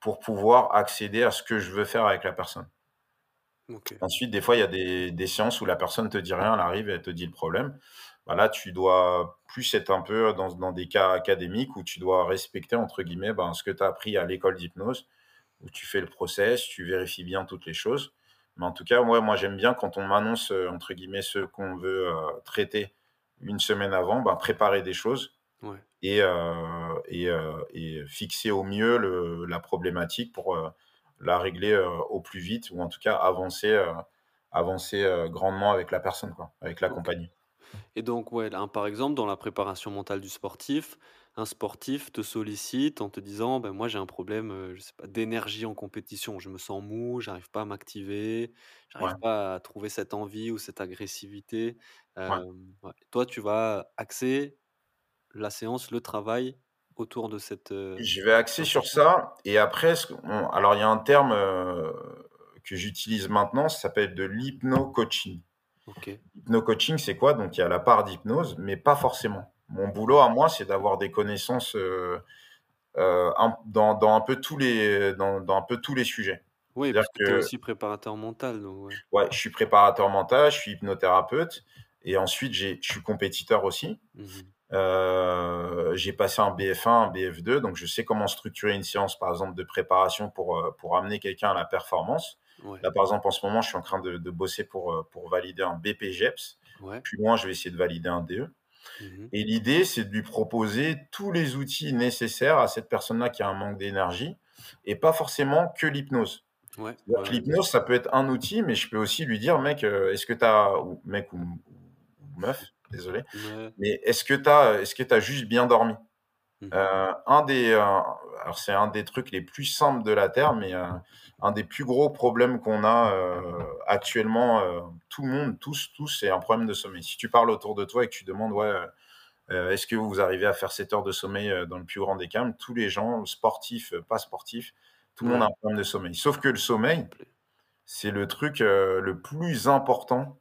pour pouvoir accéder à ce que je veux faire avec la personne. Ensuite, des fois, il y a des, des séances où la personne te dit rien, elle arrive et elle te dit le problème. Bah là, tu dois plus être un peu dans, dans des cas académiques où tu dois respecter, entre guillemets, ben, ce que tu as appris à l'école d'hypnose, où tu fais le process, tu vérifies bien toutes les choses. Mais en tout cas, ouais, moi, j'aime bien quand on m'annonce, euh, entre guillemets, ce qu'on veut euh, traiter une semaine avant, ben, préparer des choses Ouais. et, euh, et, euh, et fixer au mieux le- la problématique pour la régler au plus vite ou en tout cas avancer, avancer grandement avec la personne, quoi, avec la compagnie. Et donc, ouais, là, par exemple, dans la préparation mentale du sportif, un sportif te sollicite en te disant, ben moi j'ai un problème, euh, je sais pas, d'énergie en compétition. Je me sens mou, j'arrive pas à m'activer, j'arrive Ouais, pas à trouver cette envie ou cette agressivité. Euh, ouais. Toi, tu vas axer la séance, le travail autour de cette euh, Je vais axer sur ça et après, alors il y a un terme que j'utilise maintenant, ça s'appelle de l'hypno-coaching. Ok. L'hypno-coaching, c'est quoi? Donc il y a la part d'hypnose, mais pas forcément. Mon boulot à moi, c'est d'avoir des connaissances euh, euh, dans, dans un peu tous les, dans, dans un peu tous les sujets. Oui, parce que tu es aussi préparateur mental, donc ouais. ouais, je suis préparateur mental, je suis hypnothérapeute et ensuite je suis compétiteur aussi. Mhm. Euh, j'ai passé un BF1, un BF2, donc je sais comment structurer une séance, par exemple, de préparation pour, pour amener quelqu'un à la performance. Ouais, Là, par exemple, en ce moment, je suis en train de, de bosser pour, euh, pour valider un BPGEPS. ouais. Plus loin, je vais essayer de valider un DE. Mhm. Et l'idée, c'est de lui proposer tous les outils nécessaires à cette personne-là qui a un manque d'énergie et pas forcément que l'hypnose. Ouais, L'hypnose, ça peut être un outil, mais je peux aussi lui dire, mec, euh, est-ce que tu as, ou mec ou, ou meuf, désolé, mais est-ce que tu as, est-ce que tu juste bien dormi? Mhm. Euh, un des, euh, alors c'est un des trucs les plus simples de la Terre, mais euh, un des plus gros problèmes qu'on a actuellement, tout le monde, tous, tous, c'est un problème de sommeil. Si tu parles autour de toi et que tu demandes, ouais, est-ce que vous arrivez à faire 7 heures de sommeil dans le plus grand des calmes Tous les gens, sportifs, pas sportifs, tout le monde a un problème de sommeil. Sauf que le sommeil, c'est le truc le plus important,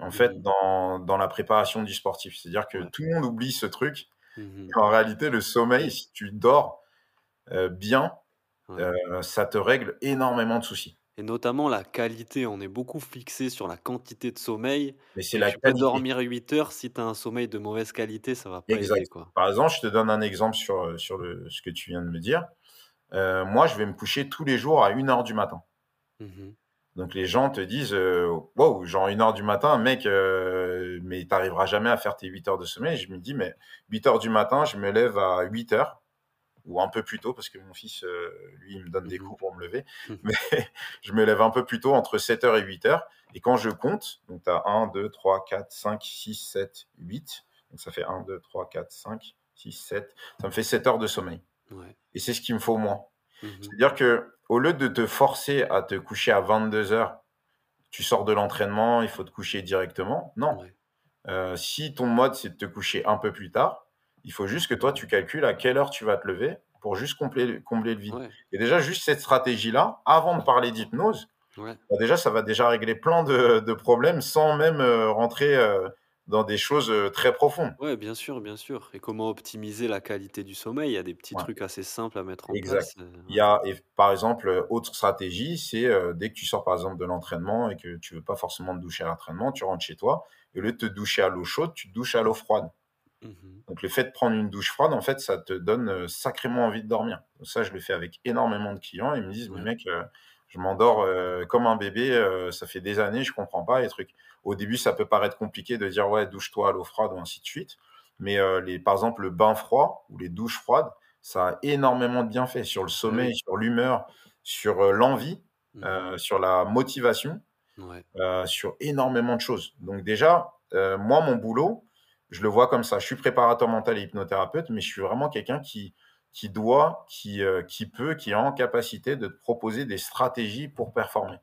en fait, Mhm. dans, dans la préparation du sportif. C'est-à-dire que Ouais. tout le monde oublie ce truc. Mhm. En réalité, le sommeil, si tu dors euh, bien, Ouais. euh, ça te règle énormément de soucis. Et notamment la qualité, on est beaucoup fixé sur la quantité de sommeil, Mais c'est la tu peux qualité. dormir 8 heures, si tu as un sommeil de mauvaise qualité, ça va pas Exact. aider, quoi. Par exemple, je te donne un exemple sur, sur le, ce que tu viens de me dire. Euh, moi, je vais me coucher tous les jours à 1h du matin. Mmh Donc les gens te disent, heu: «Waouh, genre une heure du matin, mec, heu, mais tu arriveras jamais à faire tes 8 heures de sommeil». Je me dis: «Mais huit heures du matin, je me lève à huit heures ou un peu plus tôt parce que mon fils, heu, lui, il me donne des Mmh coups pour me lever. Mmh Mais je me lève un peu plus tôt, entre sept heures et huit heures. et quand je compte, donc tu as 1 2 3 4 5 6 7 8 donc ça fait 1 2 3 4 5 6 7 ça me fait 7 heures de sommeil Ouais. et c'est ce qu'il me faut moi. Mmh C'est-à-dire que au lieu de te forcer à te coucher à 22:00, tu sors de l'entraînement, il faut te coucher directement. Non, Ouais. Heu, si ton mode, c'est de te coucher un peu plus tard, il faut juste que toi, tu calcules à quelle heure tu vas te lever pour juste combler combler le vide Ouais. et déjà, juste cette stratégie-là, avant de parler d'hypnose, Ouais. bah, déjà, ça va déjà régler plein de de problèmes sans même, heu, rentrer, heu, dans des choses, heu, très profondes. Ouais, bien sûr, bien sûr et comment optimiser la qualité du sommeil? Il y a des petits Ouais, trucs assez simples à mettre en exact. place, heu, Il y a et par exemple, heu, autre stratégie, c'est, dès que tu sors, par exemple, de l'entraînement et que tu veux pas forcément te doucher à l'entraînement, tu rentres chez toi et au lieu de te doucher à l'eau chaude, tu te douches à l'eau froide. Mmh Donc le fait de prendre une douche froide, en fait, ça te donne, sacrément envie de dormir. Donc ça, je le fais avec énormément de clients. Ils me disent: «Mais mec, je m'endors, heu, comme un bébé, heu, ça fait des années, je comprends pas les trucs». Au début, ça peut paraître compliqué de dire: «Ouais, douche-toi à l'eau froide» ou ainsi de suite. Mais, heu, les par exemple, le bain froid ou les douches froides, ça a énormément de bienfaits sur le Bah sommeil, oui. sur l'humeur, sur, l'envie, Mmh sur la motivation Ouais. sur énormément de choses. Donc déjà, moi, mon boulot, je le vois comme ça. Je suis préparateur mental et hypnothérapeute, mais je suis vraiment quelqu'un qui qui doit, qui, heu, qui peut, qui est en capacité de te proposer des stratégies pour performer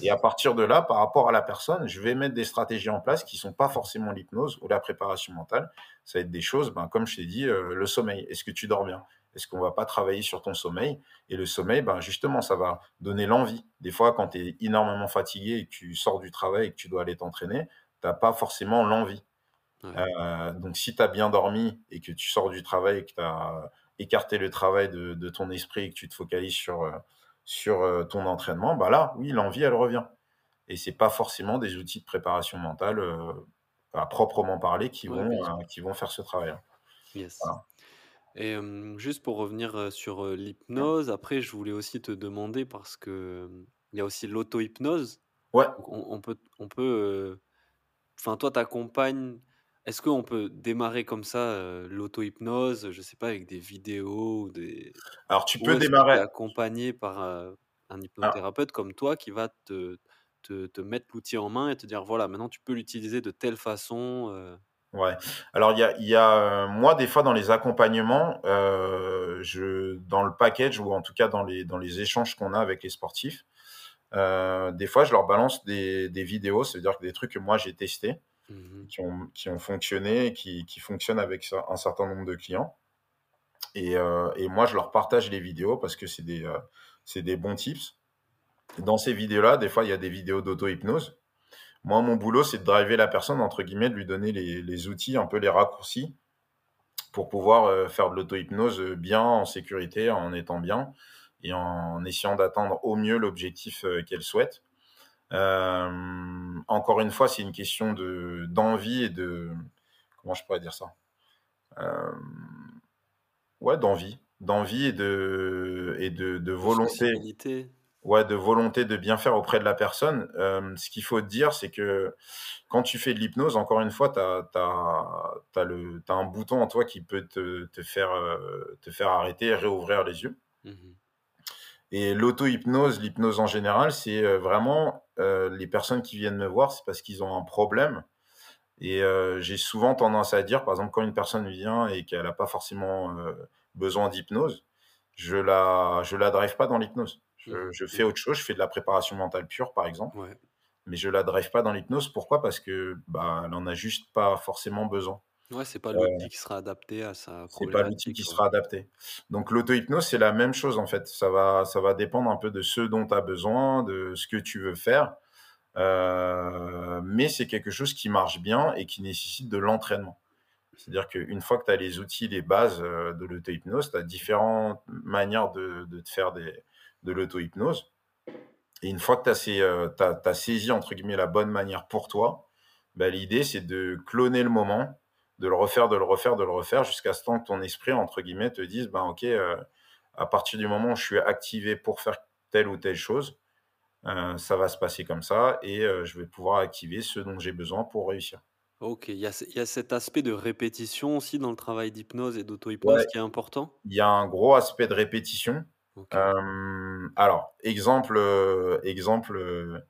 et à partir de là, par rapport à la personne, je vais mettre des stratégies en place qui sont pas forcément l'hypnose ou la préparation mentale. Ça va être des choses, ben, comme je t'ai dit, heu, le sommeil. Est-ce que tu dors bien? Est-ce qu'on va pas travailler sur ton sommeil? Et le sommeil, ben, justement, ça va donner l'envie. Des fois, quand tu es énormément fatigué et que tu sors du travail et que tu dois aller t'entraîner, tu pas forcément l'envie. Ouais. Heu, donc si tu as bien dormi et que tu sors du travail et que tu as écarté le travail de de ton esprit et que tu te focalises sur, sur, heu, ton entraînement, bah, là, oui, l'envie, elle revient et c'est pas forcément des outils de préparation mentale, heu, à proprement parler qui Ouais, vont, qui faire ce travail-là. Yes Voilà. et juste pour revenir, sur, l'hypnose, après je voulais aussi te demander parce que, il y a aussi l'auto-hypnose. Ouais, on on peut on peut, enfin toi tu accompagnes est-ce qu'on peut démarrer comme ça, heu, l'auto-hypnose, je sais pas avec des vidéos ou des alors tu peux que es démarrer accompagné par, heu, un ah, hypnothérapeute comme toi qui va te te te mettre l'outil en main et te dire: «Voilà, maintenant tu peux l'utiliser de telle façon», heu? ouais. Alors il y a y a, heu, moi, des fois, dans les accompagnements, heu, je dans le package ou en tout cas dans les dans les échanges qu'on a avec les sportifs, des fois, je leur balance des des vidéos, ça veut dire que des trucs que moi j'ai testés Mmh qui ont qui ont fonctionné qui qui fonctionnent avec un certain nombre de clients et heu et moi je leur partage les vidéos parce que c'est des, c'est des bons tips. Dans ces vidéos-là, des fois, il y a des vidéos d'auto-hypnose. Moi, mon boulot, c'est de driver la personne, entre guillemets, de lui donner les les outils, un peu les raccourcis pour pouvoir, heu, faire de l'auto-hypnose, bien, en sécurité, en étant bien et en essayant d'atteindre au mieux l'objectif, qu'elle souhaite. Hem, encore une fois, c'est une question de d'envie et de comment je pourrais dire ça? Hem, ouais, d'envie, d'envie et de et de de volonté, sensibilité. ouais, de volonté de bien faire auprès de la personne. Hem, ce qu'il faut te dire, c'est que quand tu fais de l'hypnose, encore une fois, tu as le tu un bouton en toi qui peut te te faire, te faire arrêter et réouvrir les yeux Mmh et l'auto-hypnose, l'hypnose en général, c'est, heu, vraiment, heu, les personnes qui viennent me voir, c'est parce qu'ils ont un problème Et heu, j'ai souvent tendance à dire, par exemple, quand une personne vient et qu'elle a pas forcément, besoin d'hypnose, je la je la drive pas dans l'hypnose. Je Mmh je fais autre chose, je fais de la préparation mentale pure, par exemple, Ouais. mais je la drive pas dans l'hypnose. Pourquoi? Parce que, bah, elle en a juste pas forcément besoin. Ouais, c'est pas l'outil qui sera adapté à sa c'est pas l'outil problématique, qui quoi. sera adapté. Donc l'auto-hypnose, c'est la même chose, en fait. Ça va ça va dépendre un peu de ce dont tu as besoin, de ce que tu veux faire, heu, mais c'est quelque chose qui marche bien et qui nécessite de l'entraînement. C'est-à-dire qu'une fois que tu as les outils, les bases, heu, de l'auto-hypnose, tu as différentes manières de de te faire des de l'auto-hypnose et une fois que tu as tu as saisi entre guillemets «la bonne manière pour toi», bah, l'idée c'est de cloner le moment, de le refaire, de le refaire, de le refaire jusqu'à ce temps que ton esprit entre guillemets te dise: «Ben OK, heu, à partir du moment où je suis activé pour faire telle ou telle chose, heu, ça va se passer comme ça et heu, je vais pouvoir activer ce dont j'ai besoin pour réussir. OK, il y a ce il y a cet aspect de répétition aussi dans le travail d'hypnose et d'auto-hypnose Ouais, qui est important? il y a un gros aspect de répétition. Alors exemple, exemple,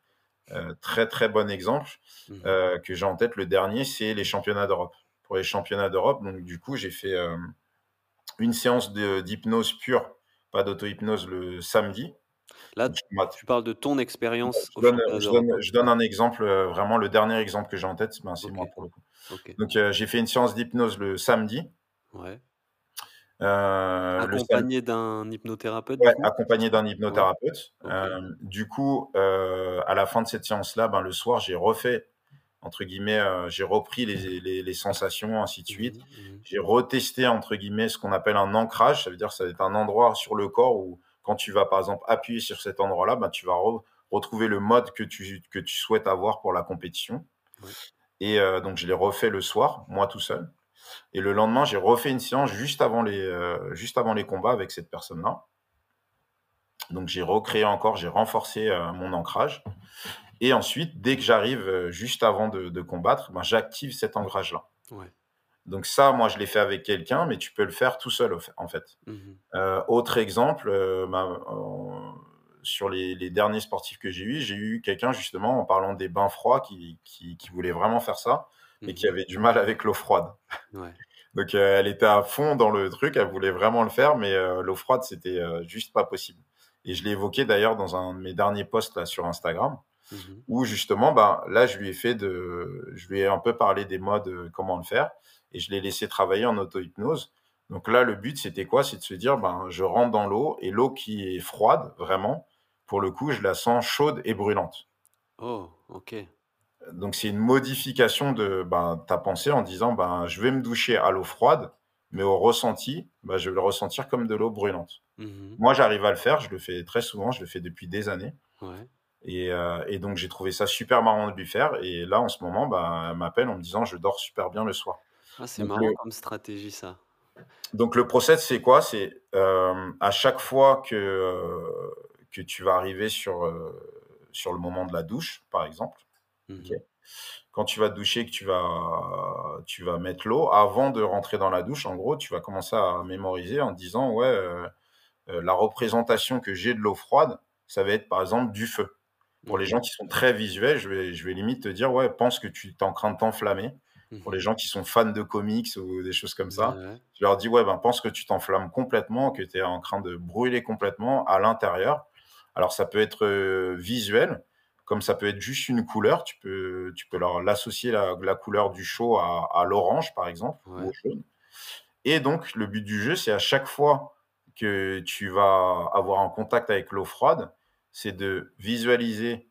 très, très bon exemple, Mmh que j'ai en tête, le dernier, c'est les championnats d'Europe. Pour les championnats d'Europe, donc du coup, j'ai fait, hem, une séance d'hypnose pure, pas d'auto-hypnose, le samedi. Là, tu parles de ton expérience je donne, je je un exemple, heu, vraiment le dernier exemple que j'ai en tête, ben, c'est moi pour le coup. Donc heu, j'ai fait une séance d'hypnose le samedi, Ouais. Accompagné d'un hypnothérapeute du ouais, coup? accompagné d'un hypnothérapeute. Du coup, à la fin de cette séance-là, ben, le soir, j'ai refait entre guillemets, heu, j'ai repris les les les sensations, ainsi de suite. mh, mmh J'ai retesté entre guillemets ce qu'on appelle un ancrage, ça veut dire que ça va être un endroit sur le corps où quand tu vas par exemple appuyer sur cet endroit-là, ben, tu vas re retrouver le mode que tu que tu souhaites avoir pour la compétition. Et heu, donc je l'ai refait le soir, moi tout seul. Et le lendemain, j'ai refait une séance juste avant les, heu, juste avant les combats avec cette personne-là. Donc j'ai recréé encore, j'ai renforcé, mon ancrage et ensuite, dès que j'arrive, heu, juste avant de de combattre, ben, j'active cet ancrage-là. Ouais. Donc ça, moi, je l'ai fait avec quelqu'un, mais tu peux le faire tout seul, en fait. Mmh mh. Heu, autre exemple, heu, ben, en sur les les derniers sportifs que j'ai eus, j'ai eu quelqu'un justement en parlant des bains froids qui qui qui voulait vraiment faire ça, mais Mmh qui avait du mal avec l'eau froide. Ouais. Donc, elle était à fond dans le truc, elle voulait vraiment le faire, mais, l'eau froide, c'était, juste pas possible. Et je l'ai évoqué d'ailleurs dans un de mes derniers posts là sur Instagram, Mmh mh. où justement, ben, là, je lui ai fait de je lui ai un peu parlé des modes, heu, comment le faire et je l'ai laissé travailler en auto-hypnose. Donc là, le but, c'était quoi? C'est de se dire, ben, je rentre dans l'eau et l'eau qui est froide, vraiment, pour le coup, je la sens chaude et brûlante. Oh, OK. Donc c'est une modification de, ben, ta pensée en disant, ben, je vais me doucher à l'eau froide, mais au ressenti, ben, je vais le ressentir comme de l'eau brûlante. Mmh mh. Moi, j'arrive à le faire, je le fais très souvent, je le fais depuis des années Ouais. Et heu et donc j'ai trouvé ça super marrant de lui faire et là, en ce moment, ben, elle m'appelle en me disant: «Je dors super bien le soir». Ah, c'est marrant le comme stratégie ça. donc le process, c'est quoi? C'est, hem, à chaque fois que, heu, que tu vas arriver sur, sur le moment de la douche, par exemple, Mmh. Quand tu vas te doucher, que tu vas tu vas mettre l'eau, avant de rentrer dans la douche, en gros, tu vas commencer à mémoriser en te disant: «Ouais, la représentation que j'ai de l'eau froide, ça va être, par exemple, du feu». Pour les gens qui sont très visuels, je vais je vais limite te dire: «Ouais, pense que tu es en train de t'enflammer». Mmh Pour les gens qui sont fans de comics ou des choses comme ça, je leur dis: «Ouais, ben, pense que tu t'enflammes complètement, que tu es en train de brûler complètement à l'intérieur». Alors ça peut être, heu, visuel, comme ça peut être juste une couleur. Tu peux tu peux leur l'associer la la couleur du chaud à à l'orange, par exemple, ou au jaune et donc le but du jeu, c'est à chaque fois que tu vas avoir un contact avec l'eau froide, c'est de visualiser,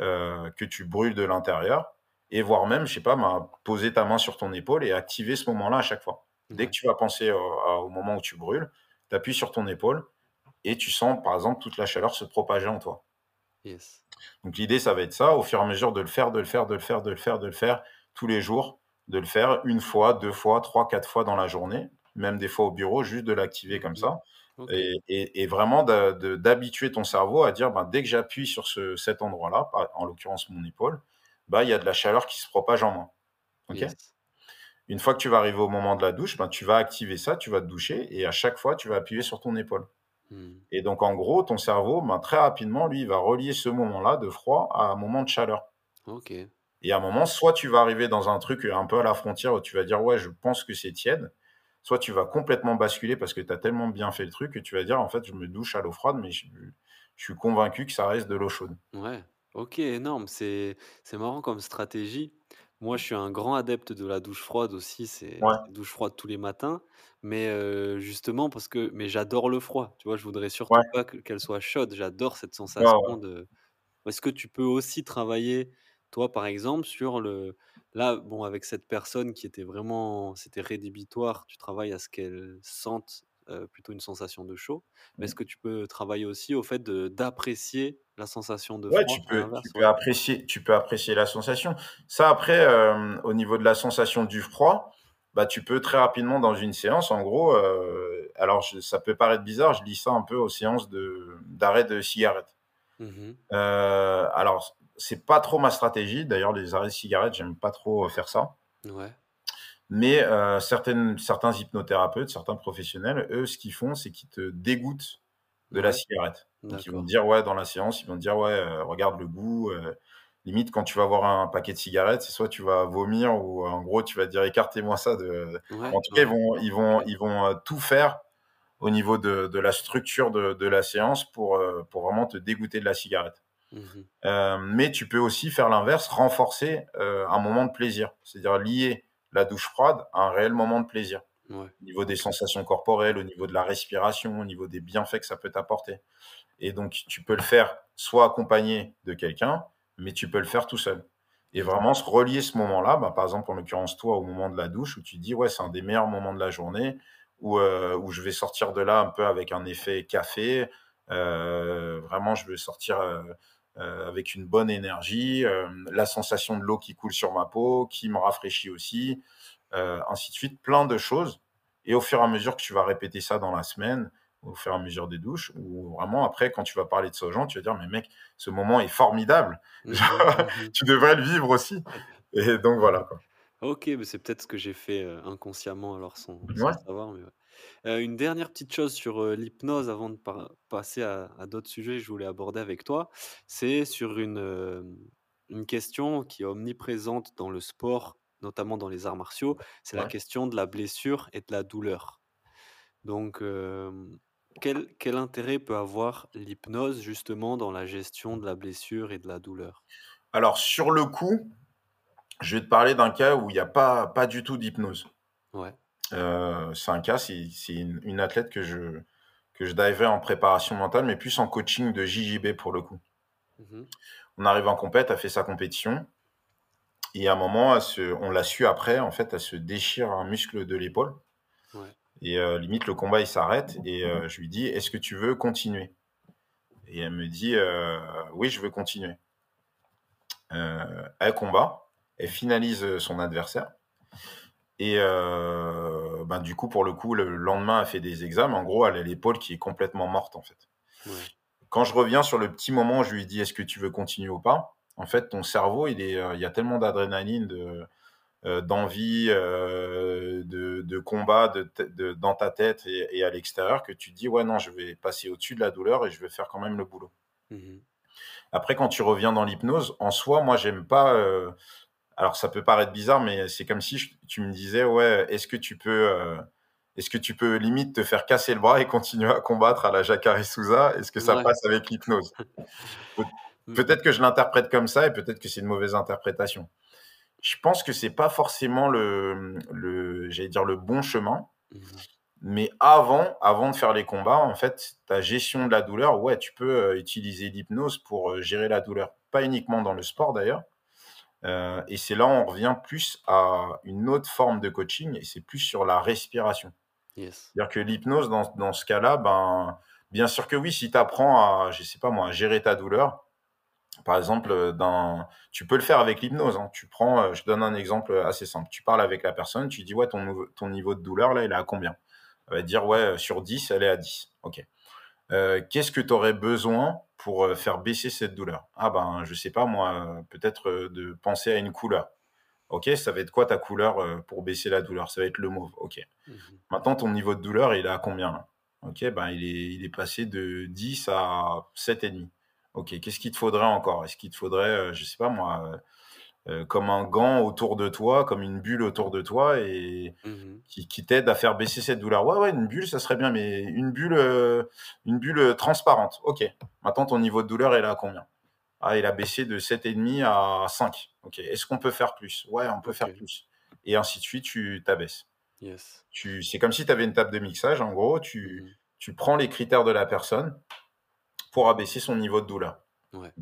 heu, que tu brûles de l'intérieur et voire même, je sais pas moi, poser ta main sur ton épaule et activer ce moment-là à chaque fois. Dès que tu vas penser au à au moment où tu brûles, tu appuies sur ton épaule et tu sens, par exemple, toute la chaleur se propager en toi. Yes. Donc l'idée, ça va être ça, au fur et à mesure de le faire, de le faire, de le faire, de le faire, de le faire tous les jours, de le faire 1 fois, 2 fois, 3-4 fois dans la journée, même des fois au bureau, juste de l'activer Mmh comme mh. ça Et et et vraiment d'habituer ton cerveau à dire: «Ben, dès que j'appuie sur ce cet endroit-là», en l'occurrence mon épaule, bah, il y a de la chaleur qui se propage en moi. OK? Yes. Une fois que tu vas arriver au moment de la douche, ben, tu vas activer ça, tu vas te doucher et à chaque fois, tu vas appuyer sur ton épaule Mmh. et donc en gros, ton cerveau, ben, très rapidement, lui, il va relier ce moment-là de froid à un moment de chaleur OK. et à un moment, soit tu vas arriver dans un truc, un peu à la frontière où tu vas dire: «Ouais, je pense que c'est tiède», soit tu vas complètement basculer parce que tu as tellement bien fait le truc que tu vas dire: «En fait, je me douche à l'eau froide, mais je je suis convaincu que ça reste de l'eau chaude». Ouais. OK, énorme, c'est marrant comme stratégie. Moi, je suis un grand adepte de la douche froide aussi, c'est Ouais, douche froide tous les matins, mais heu, justement parce que mais j'adore le froid, tu vois? Je voudrais ouais, surtout pas que qu'elle soit chaude, j'adore cette ouais. sensation de est-ce que tu peux aussi travailler, toi, par exemple, sur le là, bon, avec cette personne qui était vraiment c'était rédhibitoire, tu travailles à ce qu'elle sente, plutôt une sensation de chaud. Mais est-ce Mmh. que tu peux travailler aussi au fait de d'apprécier la sensation de Ouais, tu froid à peux tu peux apprécier tu peux apprécier la sensation. Ça après, au niveau de la sensation du froid, bah, tu peux très rapidement dans une séance en gros, alors je ça peut paraître bizarre, je lis ça un peu aux séances de d'arrêt de cigarette. Mmh alors c'est pas trop ma stratégie. D'ailleurs, les arrêts de cigarettes, j'aime pas trop, faire ça. Ouais, Mais heu, certaines certains hypnothérapeutes, certains professionnels, eux, ce qu'ils font, c'est qu'ils te dégoûtent de la cigarette. Donc ils vont te dire, ouais, dans la séance, ils vont te dire: «Ouais, heu, regarde le goût», limite quand tu vas voir un paquet de cigarettes, c'est soit tu vas vomir ou en gros, tu vas dire: «Écartez-moi ça de» Ouais, en tout cas, ils vont ils vont ils vont, tout faire au niveau de de la structure de de la séance pour, pour vraiment te dégoûter de la cigarette. Mmh Heu, mais tu peux aussi faire l'inverse, renforcer, heu, un moment de plaisir. C'est-à-dire lier la douche froide à un réel moment de plaisir. Ouais, Au niveau des sensations corporelles, au niveau de la respiration, au niveau des bienfaits que ça peut t'apporter. Et donc tu peux le faire soit accompagné de quelqu'un, mais tu peux le faire tout seul. Et vraiment se relier ce moment-là, bah, par exemple, en l'occurrence toi, au moment de la douche où tu dis: «Ouais, c'est un des meilleurs moments de la journée, où, heu, où je vais sortir de là un peu avec un effet café, vraiment je veux sortir, heu, avec une bonne énergie, hem, la sensation de l'eau qui coule sur ma peau, qui me rafraîchit aussi», heu, ainsi de suite, plein de choses. Et au fur et à mesure que tu vas répéter ça dans la semaine, au fur et à mesure des douches, ou vraiment après, quand tu vas parler de ça aux gens, tu vas dire: «Mais mec, ce moment est formidable, Mmh mh, mmh tu devrais le vivre aussi». Et donc voilà, quoi. OK, mais c'est peut-être ce que j'ai fait, inconsciemment alors sans sans Ouais, savoir, mais ouais. Heu, une dernière petite chose sur, l'hypnose avant de par passer à à d'autres sujets que je voulais aborder avec toi. C'est sur une, question qui est omniprésente dans le sport, notamment dans les arts martiaux, c'est la question de la blessure et de la douleur. Donc, quel quel intérêt peut avoir l'hypnose justement dans la gestion de la blessure et de la douleur? Alors sur le coup, je vais te parler d'un cas où il y a pas pas du tout d'hypnose. Ouais. Un cas, c'est une une athlète que je que je en préparation mentale, mais plus en coaching de JJB pour le coup. Mmh On arrive en compète, elle fait sa compétition et à un moment, elle se on l'a su après, en fait, elle se déchire un muscle de l'épaule Ouais. et heu, limite le combat il s'arrête et heu, je lui dis: «Est-ce que tu veux continuer?» et elle me dit: «Heu, oui, je veux continuer». Elle combat, elle finalise, son adversaire et ben, du coup, pour le coup, le lendemain, elle fait des examens. En gros, elle a l'épaule qui est complètement morte, en fait. Ouais. Quand je reviens sur le petit moment où je lui dis: «Est-ce que tu veux continuer ou pas?» en fait, ton cerveau, il est, heu, il y a tellement d'adrénaline, de, heu, d'envie, de de combat de dans ta tête et et à l'extérieur que tu te dis: «Ouais, non, je vais passer au-dessus de la douleur et je vais faire quand même le boulot». Mmh Après, quand tu reviens dans l'hypnose, en soi, moi, j'aime pas, alors ça peut paraître bizarre, mais c'est comme si tu me disais: «Ouais, est-ce que tu peux, heu, est-ce que tu peux limite te faire casser le bras et continuer à combattre à la Jacare Souza? Est-ce que ça Ouais. passe avec l'hypnose?» Mmh. peut-être que je l'interprète comme ça et peut-être que c'est une mauvaise interprétation. Je pense que c'est pas forcément le, le j'allais dire le bon chemin, Mmh mais avant avant de faire les combats, en fait, ta gestion de la douleur, ouais, tu peux, heu, utiliser l'hypnose pour, heu, gérer la douleur. Pas uniquement dans le sport d'ailleurs, heu et c'est là où on revient plus à une autre forme de coaching et c'est plus sur la respiration. Yes. C'est-à-dire que l'hypnose dans dans ce cas-là, ben, bien sûr que oui, si tu apprends à, je sais pas moi, à gérer ta douleur, Par exemple, dans tu peux le faire avec l'hypnose, hein. Tu prends, heu, je donne un exemple, assez simple. Tu parles avec la personne, tu dis: «Ouais, ton ton niveau de douleur là, il est à combien?» elle va dire: «Ouais, heu, sur 10, elle est à 10». OK. Heu, qu'est-ce que tu aurais besoin pour, heu, faire baisser cette douleur? Ah ben, je sais pas moi, heu, peut-être, de penser à une couleur. OK, ça va être quoi ta couleur, pour baisser la douleur? Ça va être le mauve. OK. Mmh Maintenant ton niveau de douleur, il est à combien? OK, ben, il est il est passé de 10 à 7,5. OK, qu'est-ce qu'il te faudrait encore? Est-ce qu'il te faudrait, je sais pas moi, heu, comme un gant autour de toi, comme une bulle autour de toi et Mmh qui qui t'aide à faire baisser cette douleur? Ouais, ouais, une bulle, ça serait bien, mais une bulle, heu, une bulle, heu, transparente. OK. Maintenant ton niveau de douleur, il est à combien? Ah, il a baissé de 7,5 à 5. OK. Est-ce qu'on peut faire plus? Ouais, on peut faire plus et ainsi de suite, tu t'abaisses. Yes. Tu c'est comme si tu avais une table de mixage, en gros, tu Mmh tu prends les critères de la personne pour abaisser son niveau de douleur, Ouais.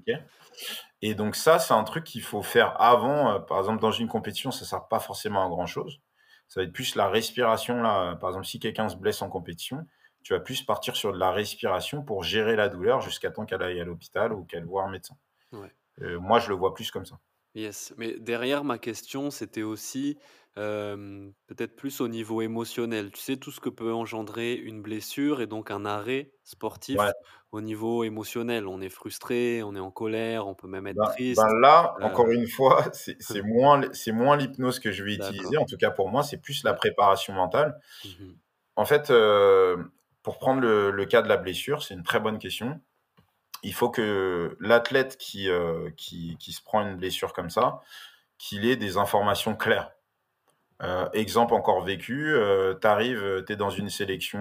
Et donc ça, c'est un truc qu'il faut faire avant, heu, par exemple, dans une compétition, ça sert pas forcément à grand chose. Ça va être plus la respiration là, heu, par exemple, si quelqu'un se blesse en compétition, tu vas plus partir sur de la respiration pour gérer la douleur jusqu'à temps qu'elle aille à l'hôpital ou qu'elle voie un médecin. Ouais. Heu, moi, je le vois plus comme ça. Yes. Mais derrière ma question, c'était aussi, peut-être plus au niveau émotionnel. Tu sais, tout ce que peut engendrer une blessure et donc un arrêt Ouais. Au niveau émotionnel. On est frustré, on est en colère, on peut même être ben triste, là, encore heu une fois, c'est moins moins l'hypnose que je vais utiliser, en tout cas pour moi, c'est plus la préparation mentale. Mmh mh. En fait, heu, pour prendre le le cas de la blessure, c'est une très bonne question. Il faut que l'athlète qui, heu, qui qui se prend une blessure comme ça, qu'il ait des informations claires. Exemple encore vécu, tu arrives, tu es dans une sélection,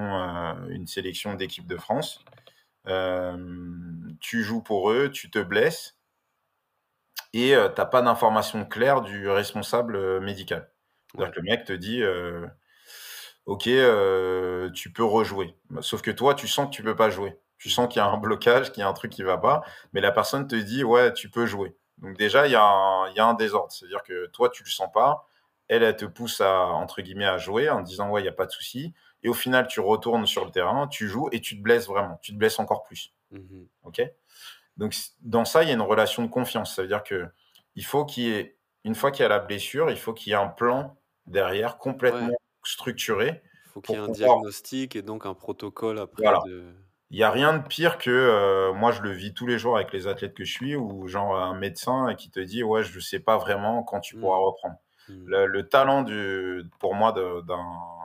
une sélection d'équipe de France. Hem, tu joues pour eux, tu te blesses et heu, tu as pas d'informations claires du responsable, heu, médical. C'est-à-dire Ouais. que le mec te dit, «OK, tu peux rejouer». Bah, sauf que toi, tu sens que tu peux pas jouer. Tu Mmh sens qu'il y a un blocage, qu'il y a un truc qui va pas, mais la personne te dit: «Ouais, tu peux jouer». Donc déjà, il y a un il y a un désordre. C'est-à-dire que toi, tu le sens pas. Elle, elle te pousse à, entre guillemets, «à jouer» en disant: «Ouais, il y a pas de souci» et au final, tu retournes sur le terrain, tu joues et tu te blesses vraiment. Tu te blesses encore plus. Mmh mh. OK? Donc dans ça, il y a une relation de confiance. Ça veut dire qu'il faut qu'il y ait une fois qu'il y a la blessure, il faut qu'il y ait un plan derrière Ouais. complètement structuré Faut qu'il y ait un pouvoir diagnostic et donc un protocole après voilà. de Il y a rien de pire que, heu, moi je le vis tous les jours avec les athlètes que je suis ou genre un médecin qui te dit: «Ouais, je sais pas vraiment quand tu pourras mmh, reprendre». mmh, Le le talent du pour moi de d'un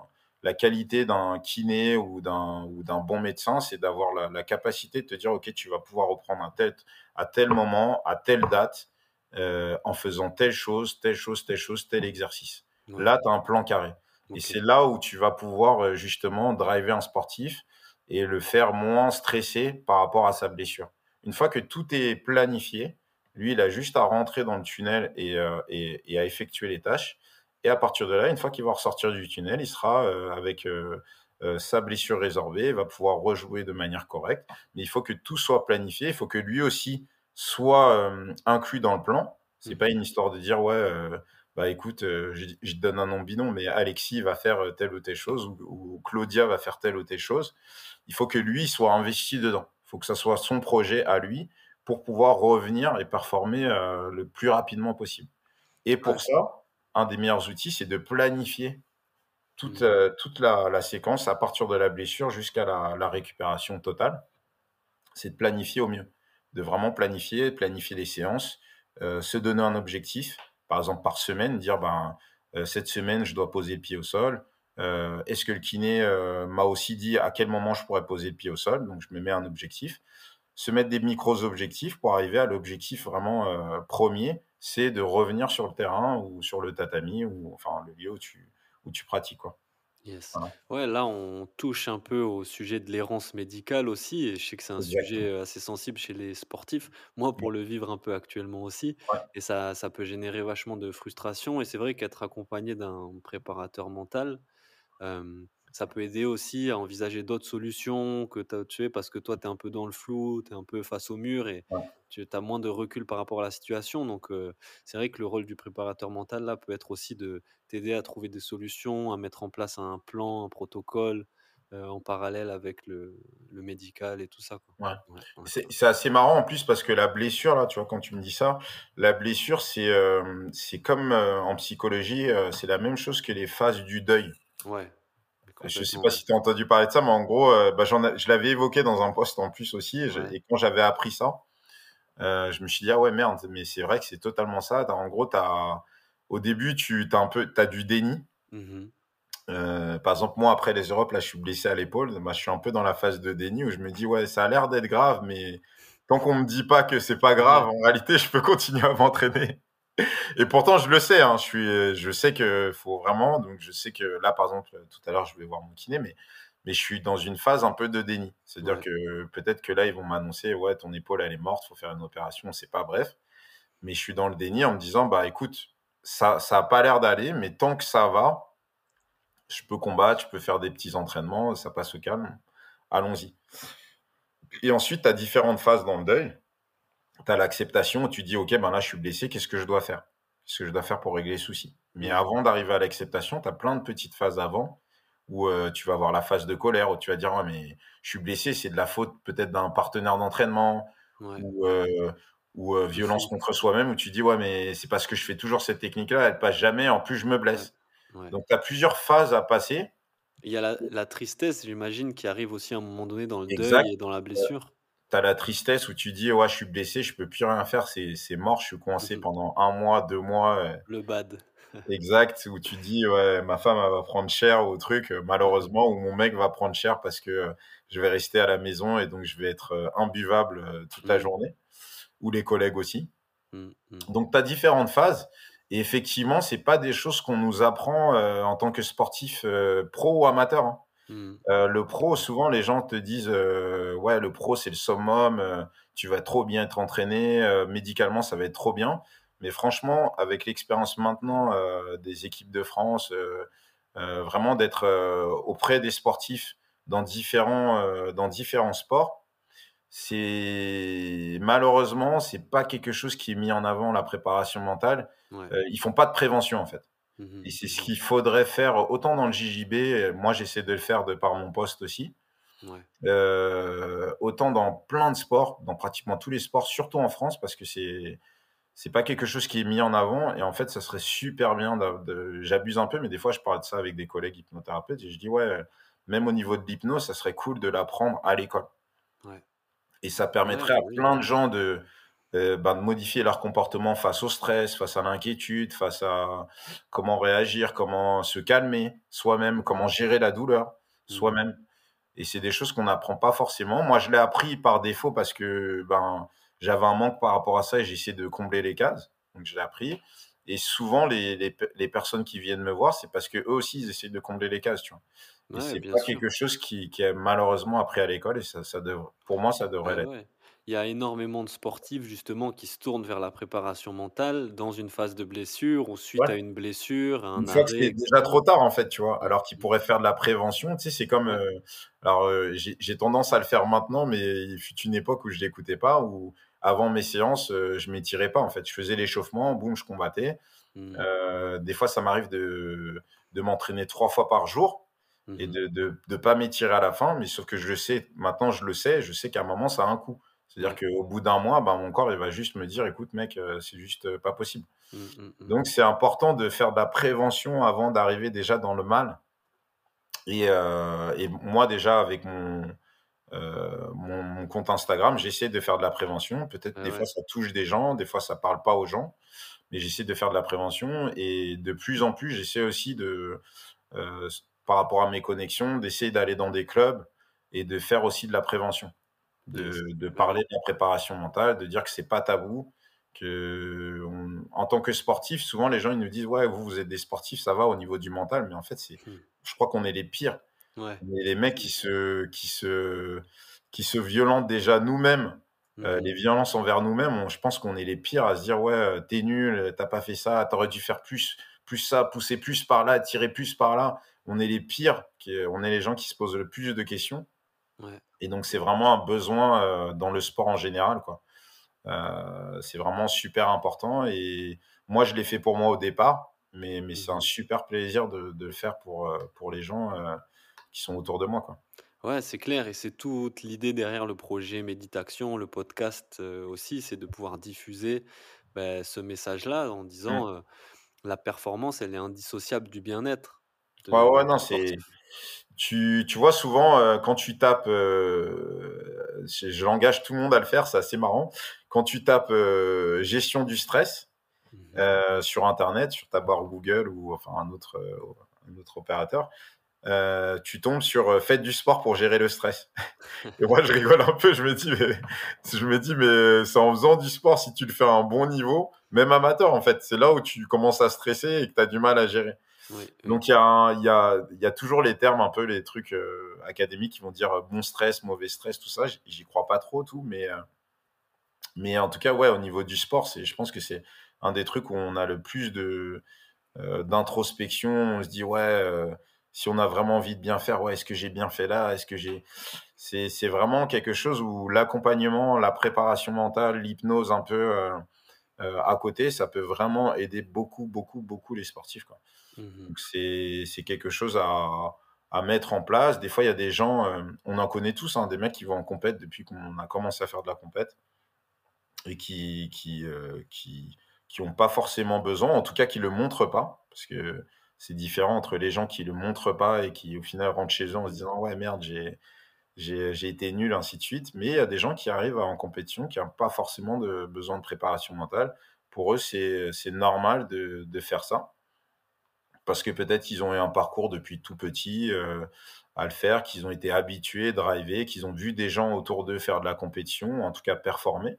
la qualité d'un kiné ou d'un ou d'un bon médecin, c'est d'avoir la la capacité de te dire: «OK, tu vas pouvoir reprendre à tel à tel moment, à telle date, heu, en faisant telle chose, telle chose, telle chose, tel exercice». ouais, Là, tu as un plan carré et c'est là où tu vas pouvoir, heu, justement driver un sportif et le faire moins stressé par rapport à sa blessure. Une fois que tout est planifié, lui, il a juste à rentrer dans le tunnel et, et à effectuer les tâches et à partir de là, une fois qu'il va ressortir du tunnel, il sera, heu, avec, heu heu, sa blessure résorbée, il va pouvoir rejouer de manière correcte. Mais il faut que tout soit planifié, il faut que lui aussi soit, inclus dans le plan. C'est Mmh pas une histoire de dire: «Ouais, bah, écoute, heu», je je donne un nom bidon, mais Alexis va faire, telle ou telle chose ou ou Claudia va faire telle ou telle chose. Il faut que lui soit investi dedans. Il faut que ça soit son projet à lui pour pouvoir revenir et performer, le plus rapidement possible. Et Ouais. pour ça, un des meilleurs outils, c'est de planifier toute, heu, toute la la séquence à partir de la blessure jusqu'à la la récupération totale. C'est de planifier au mieux, de vraiment planifier, planifier les séances, heu, se donner un objectif, par exemple par semaine, dire: «Ben, heu, cette semaine, je dois poser le pied au sol». Est-ce que le kiné, m'a aussi dit à quel moment je pourrais poser le pied au sol? Donc je me mets un objectif. Se mettre des micros objectifs pour arriver à l'objectif vraiment, 1 c'est de revenir sur le terrain ou sur le tatami ou enfin le lieu où tu où tu pratiques, quoi. Yes. Voilà, Ouais, là, on touche un peu au sujet de l'errance médicale aussi et je sais que c'est un sujet, exactement. heu, assez sensible chez les sportifs. Moi, pour le vivre un peu actuellement aussi ouais, et ça ça peut générer vachement de frustration et c'est vrai qu'être accompagné d'un préparateur mental, Hem, ça peut aider aussi à envisager d'autres solutions que tu tu sais, parce que toi, tu es un peu dans le flou, tu es un peu face au mur et ouais. tu as moins de recul par rapport à la situation. Donc, c'est vrai que le rôle du préparateur mental, là, peut être aussi de t'aider à trouver des solutions, à mettre en place un plan, un protocole, en parallèle avec le le médical et tout ça. Ouais. C'est assez marrant en plus parce que la blessure là, tu vois, quand tu me dis ça, la blessure c'est, c'est comme, en psychologie, c'est la même chose que les phases du deuil. Ouais, Je sais complètement, pas si tu as entendu parler de ça, mais en gros, heu, bah, je l'avais évoqué dans un post en plus aussi et je Ouais. et quand j'avais appris ça, heu, je me suis dit: «Ah ouais merde, mais c'est vrai que c'est totalement ça». En gros, au début, tu as un peu du déni. Mmh Heu, par exemple, moi après les Europes, là, je suis blessé à l'épaule, bah, je suis un peu dans la phase de déni où je me dis: «Ouais, ça a l'air d'être grave, mais tant qu'on me dit pas que c'est pas Ouais. grave, en réalité, je peux continuer à m'entraîner». Et pourtant, je le sais, hein, je suis, je sais que faut vraiment donc je sais que là, par exemple, tout à l'heure, je vais voir mon kiné, mais mais je suis dans une phase un peu de déni. C'est-à-dire Ouais. que peut-être que là, ils vont m'annoncer: «Ouais, ton épaule, elle est morte, faut faire une opération», on sait pas, bref. Mais je suis dans le déni en me disant: «Bah, écoute, ça ça a pas l'air d'aller, mais tant que ça va, je peux combattre, je peux faire des petits entraînements, ça passe au calme, allons-y». Et ensuite, tu as différentes phases dans le deuil. Tu as l'acceptation tu dis: «OK, ben là, je suis blessé, qu'est-ce que je dois faire? Qu'est-ce que je dois faire pour régler les soucis?» mais Mmh avant d'arriver à l'acceptation, tu as plein de petites phases avant où, heu, tu vas avoir la phase de colère, où tu vas dire: «Ouais, mais je suis blessé, c'est de la faute peut-être d'un partenaire d'entraînement» Ouais. ou, heu, ou, heu, violence contre soi-même, où tu dis: «Ouais, mais c'est parce que je fais toujours cette technique-là, elle passe jamais, en plus je me blesse». Ouais. Donc tu as plusieurs phases à passer. Il y a la la tristesse, j'imagine, qui arrive aussi à un moment donné dans le Exact. deuil et dans la blessure? Tu as la tristesse où tu dis: «Ouais, je suis blessé, je peux plus rien faire, c'est mort, je suis coincé mh. pendant un mois, 2 mois», heu Le bad. exact, où tu dis: «Ouais, ma femme, elle va prendre cher au truc, mh. malheureusement, ou mon mec va prendre cher parce que, heu, je vais rester à la maison et donc je vais être, imbuvable, toute la Mmh. journée», ou les collègues aussi. Mmh, mmh. Donc tu as différentes phases et effectivement, c'est pas des choses qu'on nous apprend, en tant que sportif, pro ou amateur, hein. Mmh. Heu, le pro, souvent les gens te disent, heu: «Ouais, le pro, c'est le summum, heu, tu vas trop bien être entraîné, médicalement, ça va être trop bien». Mais franchement, avec l'expérience maintenant, des équipes de France, vraiment d'être, auprès des sportifs dans différents, heu, dans différents sports, c'est malheureusement, c'est pas quelque chose qui est mis en avant, la préparation mentale. Ouais. Ils font pas de prévention, en fait. Mmh mh. Et c'est ce qu'il faudrait faire autant dans le JJB, moi j'essaie de le faire de par mon poste aussi, Ouais. heu, autant dans plein de sports, dans pratiquement tous les sports, surtout en France parce que c'est c'est pas quelque chose qui est mis en avant et en fait, ça serait super bien j'abuse un peu, mais des fois je parle de ça avec des collègues hypnothérapeutes et je dis: «Ouais, même au niveau de l'hypnose, ça serait cool de l'apprendre à l'école». Ouais. Et ça permettrait bah, à oui, plein de gens de, heu, ben, de modifier leur comportement face au stress, face à l'inquiétude, face à comment réagir, comment se calmer soi-même, comment gérer la douleur Mmh mh. soi-même. Et c'est des choses qu'on n'apprend pas forcément. Moi, je l'ai appris par défaut parce que, ben, j'avais un manque par rapport à ça et essayé de combler les cases. Donc je l'ai appris et souvent les les pe les personnes qui viennent me voir, c'est parce qu'eux aussi, ils essayent de combler les cases, tu vois? Et Ouais, c'est pas sûr. quelque chose qui qui est malheureusement appris à l'école et ça ça pour moi, ça devrait Bah, l'être. ouais. Il y a énormément de sportifs justement qui se tournent vers la préparation mentale dans une phase de blessure ou suite Ouais. à une blessure, un fois que arrêt c'est déjà trop tard, en fait, tu vois? Mmh Alors qu'ils pourraient faire de la prévention, tu sais, c'est comme, heu, alors, heu, j'ai tendance à le faire maintenant, mais il fut une époque où je l'écoutais pas, où avant mes séances, heu, je m'étirais pas, en fait. Je faisais l'échauffement, boum, je combattais. Mmh. Des fois, ça m'arrive de de m'entraîner 3 fois par jour Mmh et mh. de de pas m'étirer à la fin, mais sauf que je le sais, maintenant je le sais, je sais qu'à un moment, ça a un coût. C'est-à-dire qu'au bout d'un mois, ben, mon corps, il va juste me dire: «Écoute mec, heu, c'est juste, heu, pas possible». Mmh, mmh mh. Donc c'est important de faire de la prévention avant d'arriver déjà dans le mal et heu et moi déjà avec mon, mon mon compte Instagram, j'essaie de faire de la prévention. Peut-être Bah, des fois ça touche des gens, des fois ça parle pas aux gens, mais j'essaie de faire de la prévention et de plus en plus, j'essaie aussi de, par rapport à mes connexions, d'essayer d'aller dans des clubs et de faire aussi de la prévention. De de parler de la préparation mentale, de dire que c'est pas tabou, qu'on en tant que sportif, souvent les gens ils nous disent: «Ouais, vous, vous êtes des sportifs, ça va au niveau du mental», mais en fait, c'est Mmh. je crois qu'on est les pires. Ouais. On est les mecs qui se qui se qui se violentent déjà nous-mêmes, Mmh heu, mh. les violences envers nous-mêmes, je pense qu'on est les pires à se dire: «Ouais, heu, tu es nul, heu, tu as pas fait ça, tu aurais dû faire plus plus ça, pousser plus par là, tirer plus par là». On est les pires, on est les gens qui se posent le plus de questions Ouais. et donc c'est vraiment un besoin, heu, dans le sport en général, quoi. Heu, c'est vraiment super important et moi, je l'ai fait pour moi au départ, mais mais Mmh c'est un mh. super plaisir de de le faire pour, heu, pour les gens, qui sont autour de moi, quoi. Ouais, c'est clair et c'est toute l'idée derrière le projet Méditation, le podcast, aussi, c'est de pouvoir diffuser, beh, ce message-là en Mmh. disant, heu: «La performance, elle est indissociable du bien-être Ouais, ouais, non, c'est sportif». Tu tu vois souvent, heu, quand tu tapes, heu, je j'engage tout le monde à le faire, c'est assez marrant. Quand tu tapes, heu, gestion du stress, Mmh mh. heu, sur internet, sur ta barre Google ou enfin un autre, un autre opérateur, tu tombes sur, heu, «Faites du sport pour gérer le stress». Et moi, je rigole un peu, je me dis: «Mais» je me dis: «Mais c'est en faisant du sport, si tu le fais à un bon niveau, même amateur, en fait, c'est là où tu commences à stresser et que tu as du mal à gérer». Donc il y a y a toujours les termes un peu, les trucs, heu, académiques qui vont dire, heu, bon stress, mauvais stress, tout ça, j'y crois pas trop tout, mais heu, mais en tout cas, ouais, au niveau du sport, je pense que c'est un des trucs où on a le plus de, d'introspection. On se dit: «Ouais, si on a vraiment envie de bien faire, ouais, est-ce que j'ai bien fait là? Est-ce que j'ai» c'est vraiment quelque chose où l'accompagnement, la préparation mentale, l'hypnose un peu, à côté, ça peut vraiment aider beaucoup, beaucoup, beaucoup les sportifs. Mmh c'est quelque chose à mettre en place. Des fois, il y a des gens, hem, on en connaît tous, hein, des mecs qui vont en compète depuis qu'on a commencé à faire de la compète et qui qui, ont pas forcément besoin, en tout cas qui le montrent pas, parce que c'est différent entre les gens qui le montrent pas et qui, au final, rentrent chez eux en se disant ouais merde, j'ai j'ai été nul, ainsi de suite. Mais il y a des gens qui arrivent en compétition qui n'ont pas forcément de besoin de préparation mentale. Pour eux, c'est normal de, de, faire ça. Parce que peut-être qu'ils ont eu un parcours depuis tout petit euh, à le faire, qu'ils ont été habitués, drivés, qu'ils ont vu des gens autour d'eux faire de la compétition, en tout cas performer.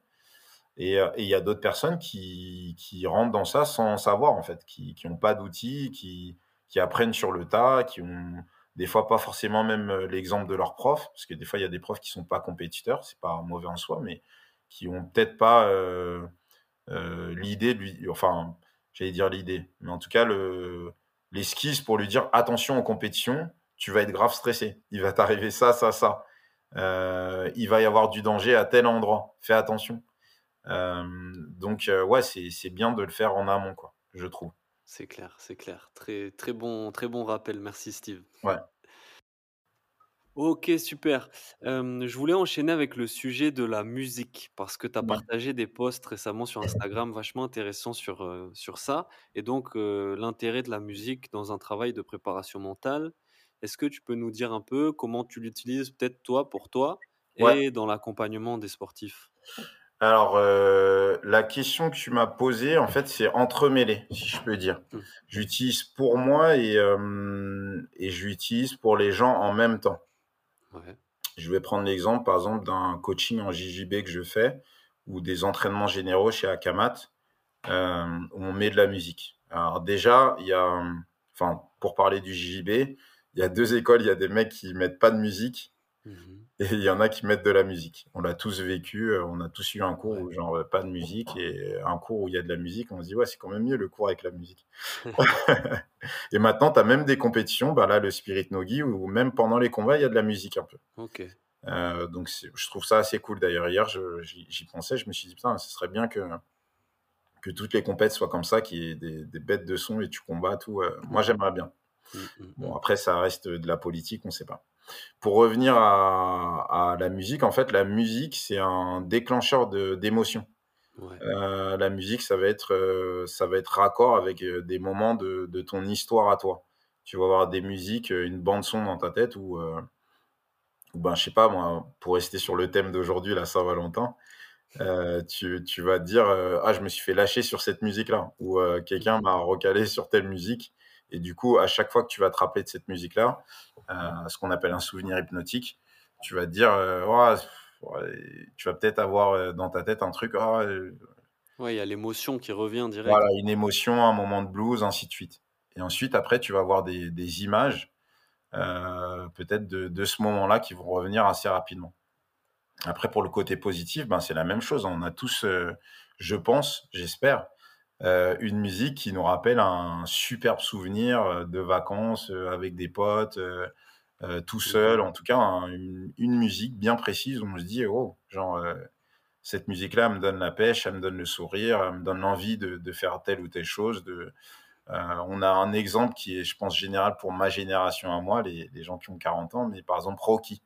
Et euh, il y a d'autres personnes qui, qui, rentrent dans ça sans savoir, en fait, qui n'ont pas d'outils, qui, qui apprennent sur le tas, qui ont des fois pas forcément même euh, l'exemple de leur prof, parce que des fois il y a des profs qui sont pas compétiteurs, c'est pas mauvais en soi, mais qui ont peut-être pas euh, euh, l'idée enfin j'allais dire l'idée, mais en tout cas le l'esquisse pour lui dire attention en compétition, tu vas être grave stressé, il va t'arriver ça, ça, ça, il va y avoir du danger à tel endroit, fais attention. donc ouais, c'est bien de le faire en amont, quoi, je trouve. C'est clair, c'est clair. Très, très bon, très bon rappel. Merci, Steve. Ouais. Ok, super. je voulais enchaîner avec le sujet de la musique parce que tu as partagé des posts récemment sur Instagram vachement intéressants sur, sur ça et donc l'intérêt de la musique dans un travail de préparation mentale. Est-ce que tu peux nous dire un peu comment tu l'utilises peut-être toi pour toi et dans l'accompagnement des sportifs? Alors, euh, la question que tu m'as posée, en fait, c'est entremêlé, si je peux dire. Mmh. J'utilise pour moi et, euh, et j'utilise pour les gens en même temps. Je vais prendre l'exemple, par exemple, d'un coaching en JJB que je fais ou des entraînements généraux chez Akamat euh, où on met de la musique. Alors déjà, il y a, enfin, pour parler du JJB, il y a deux écoles. Il y a des mecs qui mettent pas de musique mmh et il y en a qui mettent de la musique. On l'a tous vécu, euh, on a tous eu un cours où genre pas de musique et un cours où il y a de la musique, on se dit ouais c'est quand même mieux le cours avec la musique. et maintenant tu as même des compétitions, bah là le Spirit Nogi, où même pendant les combats il y a de la musique un peu. Euh, donc je trouve ça assez cool d'ailleurs. Hier j'y pensais, je me suis dit putain ce serait bien que, que toutes les compétitions soient comme ça, qu'il y ait des, bêtes de son et tu combats tout. Euh, moi j'aimerais bien. Mmh, mmh, bon mmh. après ça reste de la politique, on sait pas. Pour revenir à, la musique, en fait, la musique, c'est un déclencheur d'émotions. Euh, la musique, ça va être, euh, ça va être raccord avec euh, des moments de, ton histoire à toi. Tu vas avoir des musiques, une bande son dans ta tête ou, ben, je sais pas moi, pour rester sur le thème d'aujourd'hui, la Saint-Valentin, tu, tu, vas te dire ah je me suis fait lâcher sur cette musique là ou quelqu'un m'a recalé sur telle musique et du coup, à chaque fois que tu vas te rappeler de cette musique-là, euh, ce qu'on appelle un souvenir hypnotique, tu vas te dire, euh, tu vas peut-être avoir euh, dans ta tête un truc. Oh, ouais, il y a l'émotion qui revient direct. Voilà, une émotion, un moment de blues, ainsi de suite. Et ensuite, après, tu vas avoir des, des images, peut-être de, de, ce moment-là, qui vont revenir assez rapidement. Après, pour le côté positif, ben, c'est la même chose. On a tous, je pense, j'espère, euh, une musique qui nous rappelle un superbe souvenir euh, de vacances euh, avec des potes, tout seul. En tout cas, une, musique bien précise où on se dit, oh, genre, cette musique-là me donne la pêche, elle me donne le sourire, elle me donne l'envie de, faire telle ou telle chose. De, on a un exemple qui est, je pense, général pour ma génération à moi, les, gens qui ont 40 ans, mais par exemple Rocky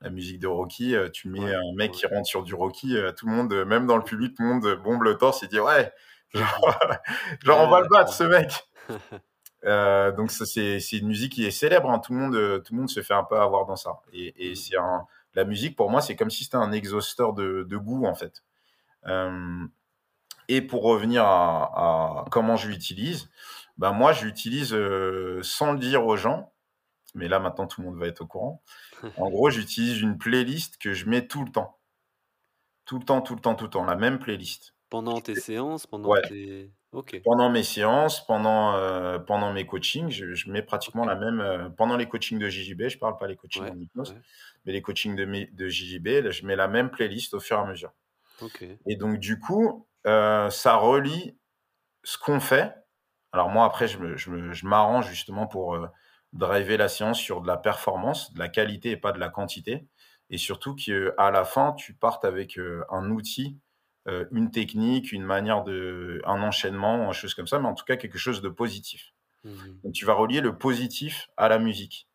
la musique de Rocky, tu mets un mec qui rentre sur du Rocky, tout le monde, même dans le public, tout le monde bombe le torse et dit ouais, Genre, on va le battre, ce mec. Euh, donc ça c'est une musique qui est célèbre, hein. tout, le monde, tout le monde se fait un peu avoir dans ça. Et, et mm. c'est la musique pour moi c'est comme si c'était un exhausteur de, de, goût en fait. Euh, et pour revenir à, comment je l'utilise, ben moi je l'utilise euh, sans le dire aux gens, mais là maintenant tout le monde va être au courant. En gros j'utilise une playlist que je mets tout le temps. Tout le temps, tout le temps, tout le temps, la même playlist. Pendant tes séances, pendant tes Pendant mes séances, pendant, euh, pendant mes coachings, je mets pratiquement la même, euh, pendant les coachings de JJB, je parle pas les coachings en hypnose, mais les coachings de de JJB, je mets la même playlist au fur et à mesure. Et donc du coup, euh, ça relie ce qu'on fait. Alors moi après je je m'arrange justement pour, driver la séance sur de la performance, de la qualité et pas de la quantité. Et surtout qu'à la fin, tu partes avec, un outil euh, une technique, une manière de, un enchaînement, une chose comme ça, mais en tout cas quelque chose de positif. Mhm. Donc tu vas relier le positif à la musique.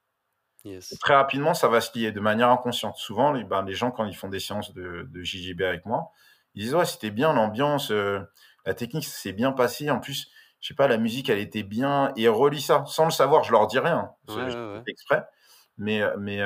Très rapidement, ça va se lier de manière inconsciente. Souvent, les, ben, les gens, quand ils font des séances de, de JJB avec moi, ils disent Ouais, c'était bien l'ambiance, euh, la technique s'est bien passée. En plus, je sais pas, la musique, elle était bien et relis ça. Sans le savoir, je leur dis rien, Ouais, exprès, mais heu, mais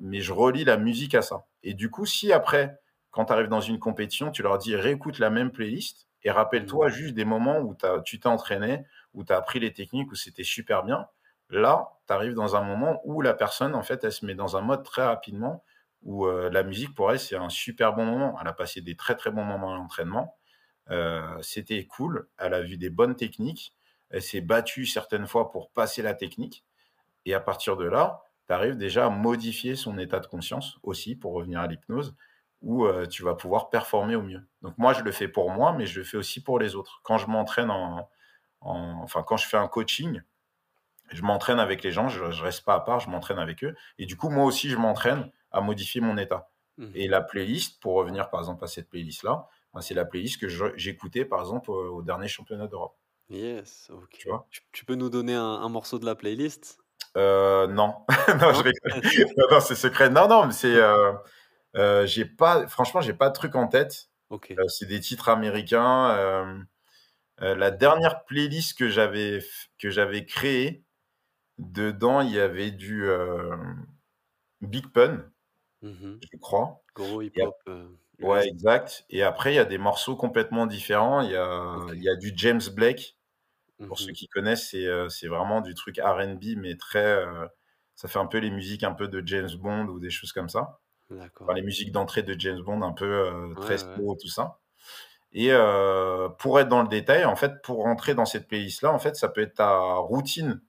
mais je relie la musique à ça et du coup, si après, quand tu arrives dans une compétition, tu leur dis: «Réécoute la même playlist et rappelle-toi juste des moments où tu tu t'es entraîné, où tu as appris les techniques, où c'était super bien». Là, tu arrives dans un moment où la personne, en fait, elle se met dans un mode très rapidement où, heu, la musique pour elle, c'est un super bon moment. Elle a passé des très, très bons moments à l'entraînement, heu, c'était cool, elle a vu des bonnes techniques, elle s'est battue certaines fois pour passer la technique. Et à partir de là, tu arrives déjà à modifier son état de conscience aussi, pour revenir à l'hypnose, où, heu, tu vas pouvoir performer au mieux. Donc moi, je le fais pour moi, mais je le fais aussi pour les autres. Quand je m'entraîne en en enfin, quand je fais un coaching, je m'entraîne avec les gens, je je reste pas à part, je m'entraîne avec eux et du coup, moi aussi, je m'entraîne à modifier mon état et Mmh la playlist, pour revenir par exemple à cette playlist-là, bah, c'est la playlist que j'écoutais par exemple, au dernier championnat d'Europe, Yes, OK. tu vois? Tu tu peux nous donner un un morceau de la playlist? Heu, non, non, c'est secret. Non, non, mais c'est, heu heu, j'ai pas franchement, j'ai pas de truc en tête. Heu, c'est des titres américains, heu, la dernière playlist que j'avais que j'avais créée, dedans, il y avait du, Big Pun, Mmh je crois. Gros hip-hop, heu, ouais, exact. Et après il y a des morceaux complètement différents. Il y a il y a du James Blake, pour ceux Mmh qui connaissent, c'est, vraiment du truc R&B mais très, ça fait un peu les musiques un peu de James Bond ou des choses comme ça. Enfin, les musiques d'entrée de James Bond un peu, heu, très slow, tout ça et heu, pour être dans le détail, en fait, pour rentrer dans cette playlist-là, en fait, ça peut être ta routine,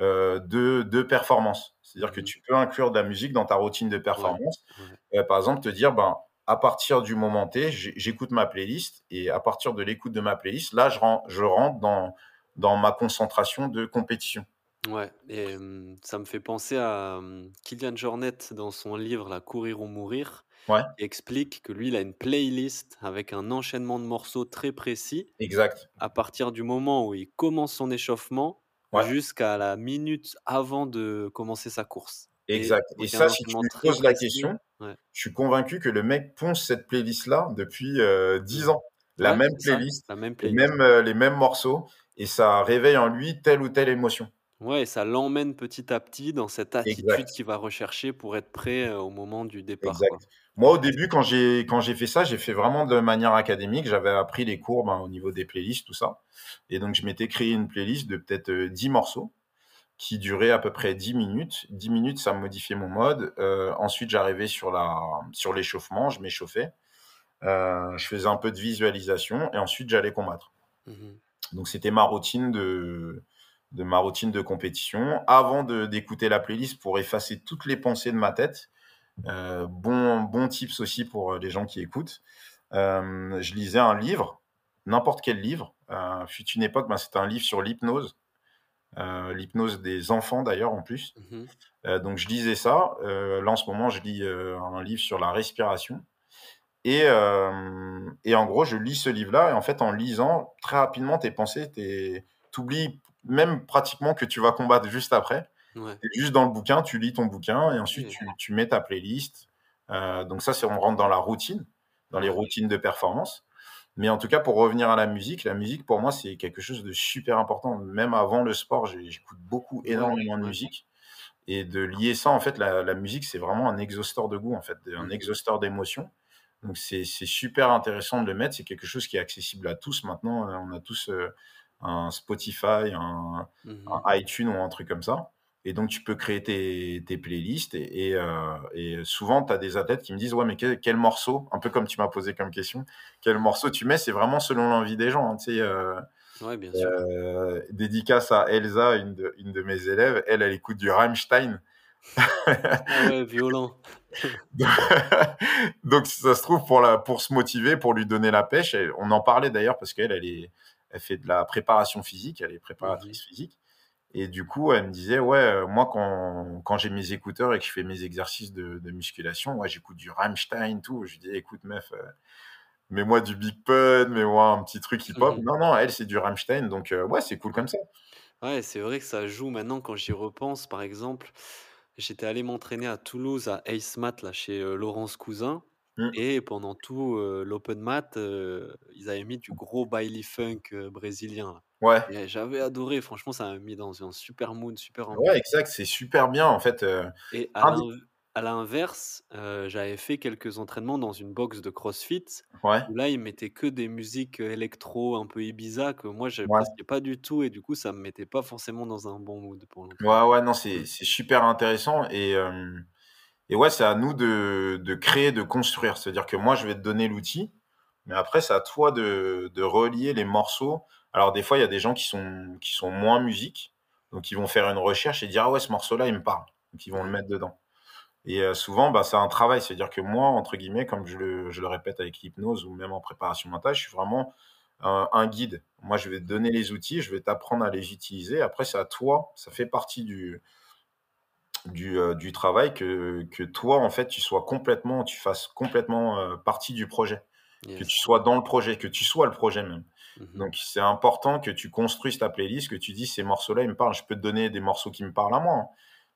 heu, de de performance. C'est-à-dire que Mmh tu peux inclure de la musique dans ta routine de performance. ouais. Par exemple, te dire: «Ben, à partir du moment T, j'é j'écoute ma playlist et à partir de l'écoute de ma playlist, là, je ren je rentre dans dans ma concentration de compétition». Ouais et hem, ça me fait penser à, Kylian Jornet dans son livre là, «Courir ou mourir», Ouais, explique que lui, il a une playlist avec un enchaînement de morceaux très précis exact. à partir du moment où il commence son échauffement Ouais. jusqu'à la minute avant de commencer sa course et Exact et donc il y a un ça, si tu enchaînement lui très poses la précis. question, Ouais. je suis convaincu que le mec ponce cette playlist-là depuis, heu, 10 Mmh. ans. La Ouais, même c'est ça, playlist, la même les playlist. mêmes, heu, les mêmes morceaux et ça réveille en lui telle ou telle émotion. Ouais et ça l'emmène petit à petit dans cette attitude Exact, qu'il va rechercher pour être prêt, heu, au moment du départ, quoi. Moi, au début, quand j'ai quand j'ai fait ça, j'ai fait vraiment de manière académique. J'avais appris les cours, ben, au niveau des playlists, tout ça et donc je m'étais créé une playlist de peut-être, heu, 10 morceaux qui durait à peu près 10 minutes. 10 minutes, ça modifiait mon mode. Heu, ensuite, j'arrivais sur la sur l'échauffement, je m'échauffais. Je faisais un peu de visualisation et ensuite j'allais combattre. mmh Donc c'était ma routine de de ma routine de compétition avant d'écouter la playlist pour effacer toutes les pensées de ma tête. Heu, bon bon tips aussi pour, les gens qui écoutent. Hem, je lisais un livre, n'importe quel livre, fut une époque, ben, c'était un livre sur l'hypnose, l'hypnose des enfants d'ailleurs en plus. Mmh donc je lisais ça, là en ce moment je lis, un livre sur la respiration et et en gros, je lis ce livre-là et en fait, en lisant, très rapidement, tes pensées, tes tu oublies même pratiquement que tu vas combattre juste après. Ouais. Juste dans le bouquin, tu lis ton bouquin et ensuite tu tu mets ta playlist. Heu, donc ça, c'est on rentre dans la routine, dans les routines de performance. Mais en tout cas, pour revenir à la musique, la musique pour moi, c'est quelque chose de super important. Même avant le sport, j'écoute beaucoup, énormément de musique et de lier ça, en fait, la la musique, c'est vraiment un exhausteur de goût, en fait, un Mmh exhausteur d'émotions. Donc c'est super intéressant de le mettre. C'est quelque chose qui est accessible à tous maintenant. Heu, on a tous, heu, un Spotify, un Mmh un iTunes ou un truc comme ça et donc tu peux créer tes tes playlists et et et souvent tu as des athlètes qui me disent: «Ouais, mais quel quel morceau?» un peu comme tu m'as posé comme question, «Quel morceau tu mets?» c'est vraiment selon l'envie des gens, hein, tu sais, Ouais, bien sûr. heu, dédicace à Elsa, une de une de mes élèves. Elle, elle écoute du Rammstein. Ah ouais, violent. Donc ça se trouve pour la pour se motiver, pour lui donner la pêche on en parlait d'ailleurs parce qu'elle elle est elle fait de la préparation physique, elle est Mmh préparatrice physique et du coup, elle me disait: «Ouais, heu, moi quand quand j'ai mes écouteurs et que je fais mes exercices de de musculation, ouais, j'écoute du Rammstein, tout». Je lui dis: «Écoute meuf, heu, mets-moi du Big Pun, mets-moi un petit truc hip-hop». Mmh Non, non, elle, c'est du Rammstein donc heu, ouais, c'est cool comme ça. Ouais, c'est vrai que ça joue maintenant quand j'y repense. Par exemple, j'étais allé m'entraîner à Toulouse à Ace Mat là chez, Laurence Cousin Mmh. et pendant tout, heu, l'open mat, heu, ils avaient mis du gros baile funk, heu, brésilien là. Ouais. j'avais adoré, franchement, ça m'a mis dans un super mood, super Ouais, ambiance exact, c'est super bien en fait, et à l'inverse, j'avais fait quelques entraînements dans une box de CrossFit ouais, où là, ils mettaient que des musiques, électro un peu Ibiza que moi ouais. j'appréciais pas du tout et du coup, ça me mettait pas forcément dans un bon mood pour. Ouais, ouais, non, Mmh. c'est c'est super intéressant et et ouais, c'est à nous de créer, de construire. C'est-à-dire que moi, je vais te donner l'outil, mais après, c'est à toi de relier les morceaux. Alors des fois, il y a des gens qui sont moins musique, donc ils vont faire une recherche et dire: «Ah ouais, ce morceau-là, il me parle», donc ils vont le mettre dedans et heu, souvent, bah, c'est un travail. C'est-à-dire que moi, entre guillemets, comme je le répète avec l'hypnose ou même en préparation mentale, je suis vraiment un guide. Moi, je vais te donner les outils, je vais t'apprendre à les utiliser. Après, c'est à toi, ça fait partie du du, heu, du travail que que toi, en fait, tu sois complètement tu fasses complètement, heu, partie du projet, que tu sois dans le projet, que tu sois le projet même. Mmh Donc c'est important que tu construises ta playlist, que tu dis: «Ces morceaux-là, ils me parlent». Je peux te donner des morceaux qui me parlent à moi, hein,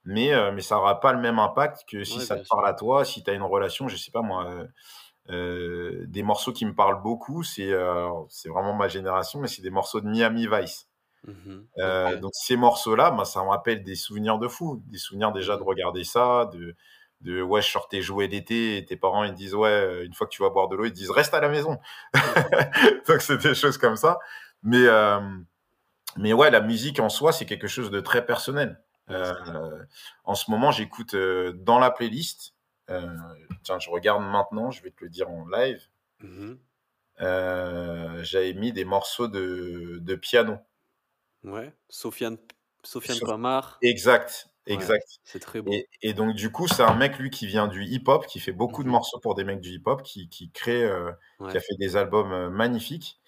mais heu, mais ça aura pas le même impact que si Ouais, ça te sûr. parle à toi, si tu as une relation, je sais pas moi, des morceaux qui me parlent beaucoup, c'est vraiment ma génération, mais c'est des morceaux de Miami Vice. Mmh OK. donc ces morceaux-là, bah, ça me rappelle des souvenirs de fou. Des souvenirs déjà de regarder ça, de de ouais, je sors tes jouets d'été et tes parents, ils disent: «Ouais, heu, une fois que tu vas boire de l'eau», ils disent: «Reste à la maison». Donc c'est des choses comme ça. Mais hem, mais ouais, la musique en soi, c'est quelque chose de très personnel. En ce moment, j'écoute, dans la playlist, tiens, je regarde maintenant, je vais te le dire en live. Mmh j'avais mis des morceaux de de piano. Ouais. Sofiane Sofiane Pamar. exact, Ouais, exact. c'est très beau. Et et donc du coup, c'est un mec, lui, qui vient du hip-hop, qui fait beaucoup de Mmh morceaux pour des mecs du hip-hop, qui qui crée, heu, qui a fait des albums, heu, magnifiques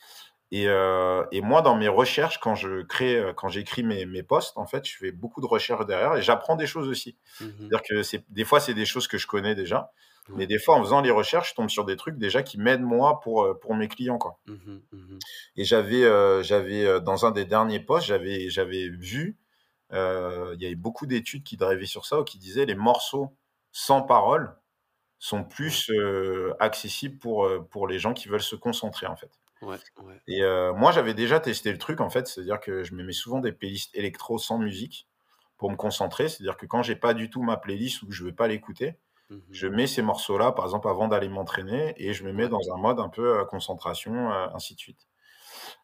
et heu et moi, dans mes recherches, quand je crée, quand j'écris mes mes posts, en fait, je fais beaucoup de recherches derrière et j'apprends des choses aussi. Mmh C'est-à-dire que c'est des fois, c'est des choses que je connais déjà, mais des fois, en faisant les recherches, je tombe sur des trucs déjà qui m'aident moi pour, heu, pour mes clients, quoi. Mmh mh. Et j'avais, heu, j'avais, heu, dans un des derniers posts, j'avais j'avais vu il y avait beaucoup d'études qui drivaient sur ça ou qui disaient: «Les morceaux sans paroles sont plus, accessibles pour, pour les gens qui veulent se concentrer», en fait. Ouais, ouais. Et moi, j'avais déjà testé le truc, en fait, c'est-à-dire que je me mets souvent des playlists électro sans musique pour me concentrer. C'est-à-dire que quand j'ai pas du tout ma playlist ou que je veux pas l'écouter, Mmh je mets ces morceaux-là, par exemple, avant d'aller m'entraîner et je me mets dans un mode un peu, heu, concentration, heu, ainsi de suite.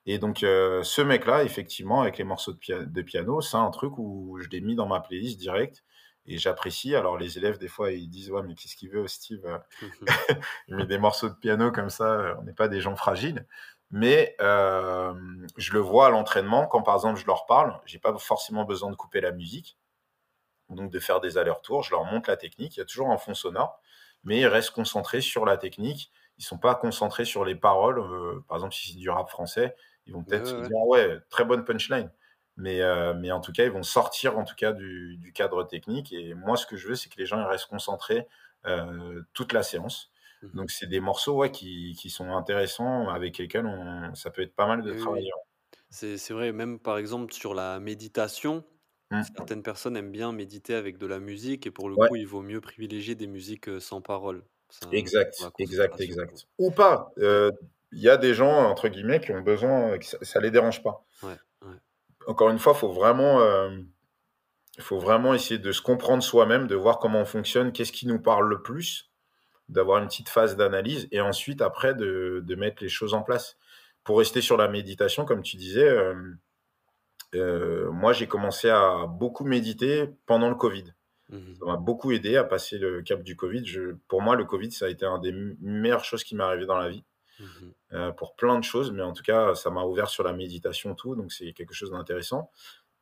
Et donc, heu, ce mec-là, effectivement, avec les morceaux de pia de piano, c'est un truc où je l'ai mis dans ma playlist direct et j'apprécie. Alors les élèves, des fois, ils disent: «Ouais, mais qu'est-ce qu'il veut Steve, Mmh mh. il met des morceaux de piano comme ça, on n'est pas des gens fragiles». Mais, je le vois à l'entraînement quand, par exemple, je leur parle, j'ai pas forcément besoin de couper la musique, donc de faire des allers-retours. Je leur montre la technique, il y a toujours un fond sonore, mais ils restent concentrés sur la technique. Ils sont pas concentrés sur les paroles, heu, par exemple, si c'est du rap français, ils vont peut-être ouais, se ouais. dire: «Ah ouais, très bonne punchline». Mais, heu, mais en tout cas, ils vont sortir, en tout cas, du du cadre technique et moi, ce que je veux, c'est que les gens, ils restent concentrés, heu, toute la séance. Mmh Donc c'est des morceaux, ouais, qui qui sont intéressants, avec lesquels on ça peut être pas mal de Oui, oui, oui. travailler, c'est vrai, même par exemple sur la méditation, certaines personnes aiment bien méditer avec de la musique et pour le Ouais. coup, il vaut mieux privilégier des musiques, sans. Ça la Exact, exact, exact. Ou pas, il y a des gens, entre guillemets, qui ont besoin, que ça ça les dérange pas. ouais, ouais. Encore une fois, faut vraiment, faut vraiment essayer de se comprendre soi-même, de voir comment on fonctionne, qu'est-ce qui nous parle le plus, d'avoir une petite phase d'analyse et ensuite après de de mettre les choses en place. Pour rester sur la méditation, comme tu disais, heu, moi j'ai commencé à beaucoup méditer pendant le covid. Mmh mh. Ça m'a beaucoup aidé à passer le cap du covid. Je pour moi, le covid, ça a été un des meilleures choses qui m'est arrivé dans la vie. Mmh mh. heu, pour plein de choses, mais en tout cas, ça m'a ouvert sur la méditation, tout, donc c'est quelque chose d'intéressant.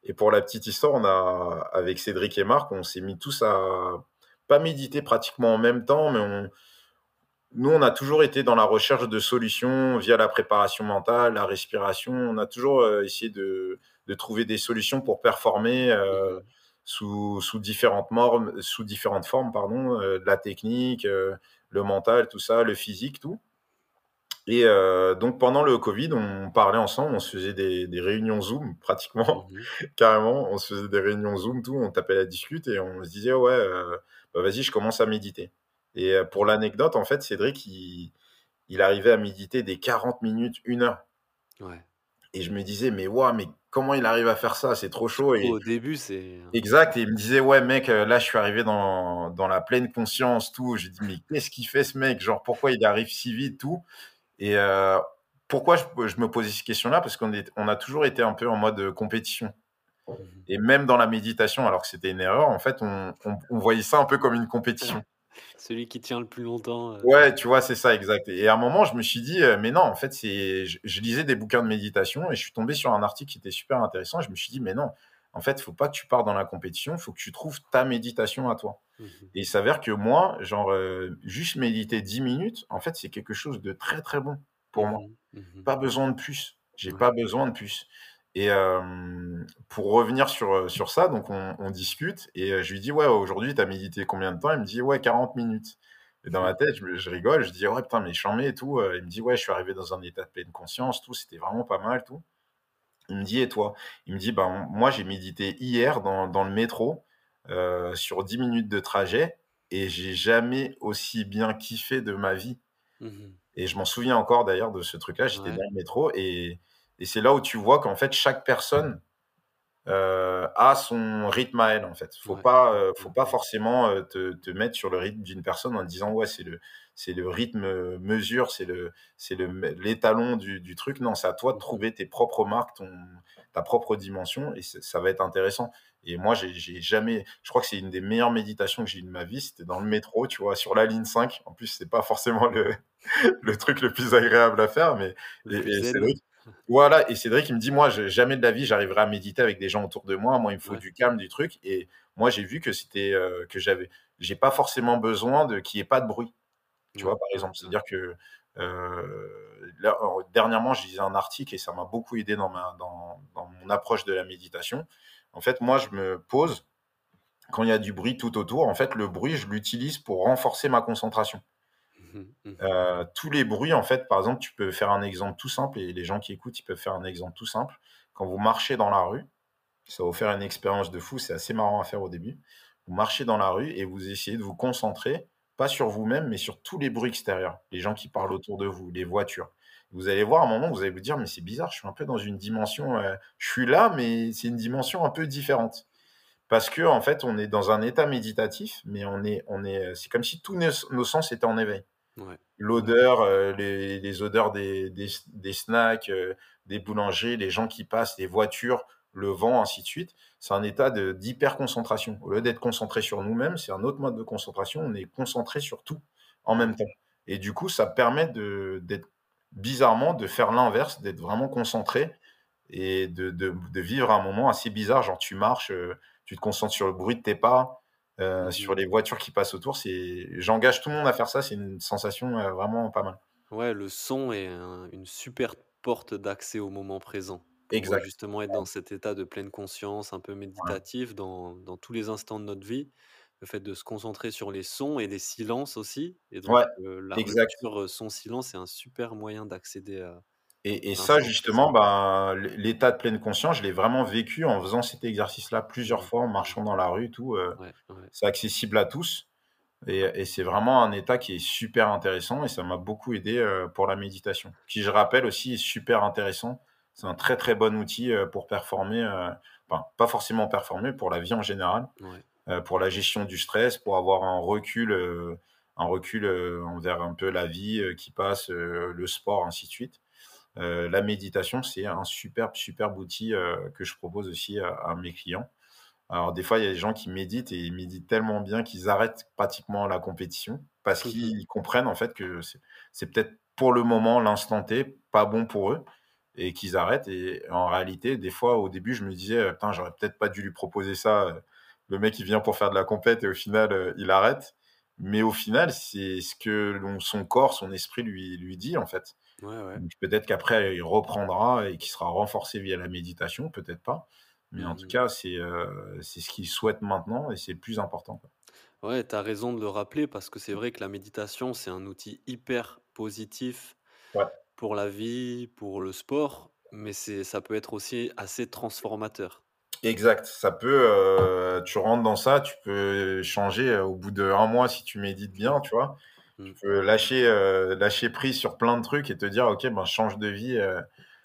Et pour la petite histoire, on a, avec Cédric et Marc, on s'est mis tous à pas méditer pratiquement en même temps, mais on, nous, on a toujours été dans la recherche de solutions via la préparation mentale, la respiration. On a toujours euh, essayé de, de trouver des solutions pour performer euh, sous, sous différentes normes, sous différentes formes, pardon, euh, de la technique, euh, le mental, tout ça, le physique, tout. Et donc pendant le covid, on parlait ensemble, on se faisait des des réunions Zoom pratiquement, Mmh carrément. On se faisait des réunions Zoom, tout, on tapait la discute et on se disait: «Ouais, bah, vas-y, je commence à méditer» et pour l'anecdote, en fait, Cédric, il il arrivait à méditer des 40 minutes, une heure. Ouais. Et je me disais: «Mais waouh, mais comment il arrive à faire ça? C'est trop chaud» et au début, c'est exact et il me disait: «Ouais mec, heu, là je suis arrivé dans dans la pleine conscience, tout». J'ai dit: «Mais qu'est-ce qu'il fait ce mec? Genre pourquoi il arrive si vite, tout?» et heu, pourquoi je je me posais ces questions-là? Parce qu'on est on a toujours été un peu en mode, heu, compétition et même dans la méditation, alors que c'était une erreur, en fait, on on on voyait ça un peu comme une compétition. Celui qui tient le plus longtemps, heu, Ouais, tu vois, c'est ça, exact. Et à un moment, je me suis dit, heu, mais non, en fait, c'est je je lisais des bouquins de méditation et je suis tombé sur un article qui était super intéressant. Je me suis dit: «Mais non, en fait, il faut pas que tu pars dans la compétition, il faut que tu trouves ta méditation à toi». mmh Et il s'avère que moi, genre, heu, juste méditer 10 minutes, en fait, c'est quelque chose de très, très bon pour moi. Mmh Mmh Pas besoin de plus. J'ai Ouais. pas besoin de plus. Et pour revenir sur, sur ça, donc on on discute et je lui dis: «Ouais, aujourd'hui, tu as médité combien de temps?» il me dit: «Ouais, 40 minutes». Et dans ma tête, je rigole, je dis: «Ouais, putain, mais chambé et tout», il me dit: «Ouais, je suis arrivé dans un état de pleine conscience, tout, c'était vraiment pas mal, tout». Il me dit: «Et toi?» il me dit: «Ben, moi, j'ai médité hier dans dans le métro, sur 10 minutes de trajet et j'ai jamais aussi bien kiffé de ma vie». Mmh Et je m'en souviens encore d'ailleurs de ce truc-là, j'étais Ouais. dans le métro et et c'est là où tu vois qu'en fait chaque personne, heu, a son rythme à elle, en fait. Faut Ouais. pas, heu, faut Mmh pas forcément, heu, te te mettre sur le rythme d'une personne en disant: «Ouais, c'est le c'est le rythme, mesure, c'est le c'est le l'étalon du du truc». Non, c'est à toi de Mmh trouver tes propres marques, ton ta propre dimension et c'est ça va être intéressant et moi j'ai j'ai jamais je crois que c'est une des meilleures méditations que j'ai eues de ma vie, c'était dans le métro, tu vois? Sur la ligne 5. En plus, c'est pas forcément le le truc le plus agréable à faire, mais Le et plus et zen. Cédric voilà et Cédric, il me dit: «Moi, jamais de la vie, j'arriverai à méditer avec des gens autour de moi. Moi, il me faut Ouais. du calme, du truc» et moi, j'ai vu que c'était, heu, que j'avais j'ai pas forcément besoin de qu'il y ait pas de bruit, tu Ouais, vois? Par exemple, c'est-à-dire que, heu, là, en dernièrement, je lisais un article et ça m'a beaucoup aidé dans ma dans dans mon approche de la méditation. En fait, moi, je me pose quand il y a du bruit tout autour. En fait, le bruit, je l'utilise pour renforcer ma concentration. Mmh mh. Mmh Heu, tous les bruits, en fait, par exemple, tu peux faire un exemple tout simple et les gens qui écoutent, ils peuvent faire un exemple tout simple. Quand vous marchez dans la rue, ça va vous faire une expérience de fou, c'est assez marrant à faire au début. Vous marchez dans la rue et vous essayez de vous concentrer, pas sur vous-même, mais sur tous les bruits extérieurs, les gens qui parlent autour de vous, les voitures. Vous allez voir à un moment, vous allez vous dire: «Mais c'est bizarre, je suis un peu dans une dimension, heu, je suis là, mais c'est une dimension un peu différente». Parce que en fait, on est dans un état méditatif, mais on est on est, c'est comme si tous nos sens étaient en éveil. Ouais. L'odeur, heu, les les odeurs des des des snacks, heu, des boulangeries, les gens qui passent, les voitures, le vent, ainsi de suite. C'est un état d'hyperconcentration. Au lieu d'être concentré sur nous-mêmes, c'est un autre mode de concentration. On est concentré sur tout en même temps et du coup, ça permet de d'être bizarrement, de faire l'inverse, d'être vraiment concentré et de de de vivre un moment assez bizarre. Genre tu marches, heu, tu te concentres sur le bruit de tes pas, heu, Mmh sur les voitures qui passent autour. C'est j'engage tout le monde à faire ça, c'est une sensation, heu, vraiment pas mal. Ouais, le son est un une super porte d'accès au moment présent Exact. justement être dans cet état de pleine conscience, un peu Ouais. méditatif dans dans tous les instants de notre vie. Le fait de se concentrer sur les sons et les silences aussi et donc Ouais, heu, la exact heu, son-silence est un super moyen d'accéder à et et ça justement, ben, l'é l'état de pleine conscience, je l'ai vraiment vécu en faisant cet exercice-là plusieurs Mmh. fois, en marchant dans la rue, tout, Ouais, ouais. c'est accessible à tous et et c'est vraiment un état qui est super intéressant et ça m'a beaucoup aidé, heu, pour la méditation. Qui, je rappelle aussi, est super intéressant. C'est un très, très bon outil, heu, pour performer, enfin, pas forcément performer, pour la vie en général, Ouais. pour la gestion du stress, pour avoir un recul, un recul, envers un peu la vie, qui passe, le sport, ainsi de suite. Heu, la méditation, c'est un superbe, superbe outil, heu, que je propose aussi à à mes clients. Alors des fois, il y a des gens qui méditent et ils méditent tellement bien qu'ils arrêtent pratiquement la compétition parce qu'ils comprennent en fait que c'est peut-être pour le moment, l'instant T, pas bon pour eux et qu'ils arrêtent et en réalité, des fois, au début, je me disais: «Heu, putain, j'aurais peut-être pas dû lui proposer ça, le mec, il vient pour faire de la compète et au final, il arrête». Mais au final, c'est ce que son corps, son esprit lui lui dit, en fait. Ouais, ouais. Donc peut-être qu'après, il reprendra et qu'il sera renforcé via la méditation, peut-être pas. Mais en tout Mmh cas, c'est, c'est ce qu'il souhaite maintenant et c'est le plus important, quoi. Ouais, tu as raison de le rappeler parce que c'est vrai que la méditation, c'est un outil hyper positif Ouais. pour la vie, pour le sport, mais ça peut être aussi assez transformateur. Exact. Ça peut, heu, tu rentres dans ça, tu peux changer, heu, au bout d'1 mois si tu médites bien, tu vois? Mmh. Tu peux lâcher, heu, lâcher prise sur plein de trucs et te dire: «OK, ben, je change de vie»,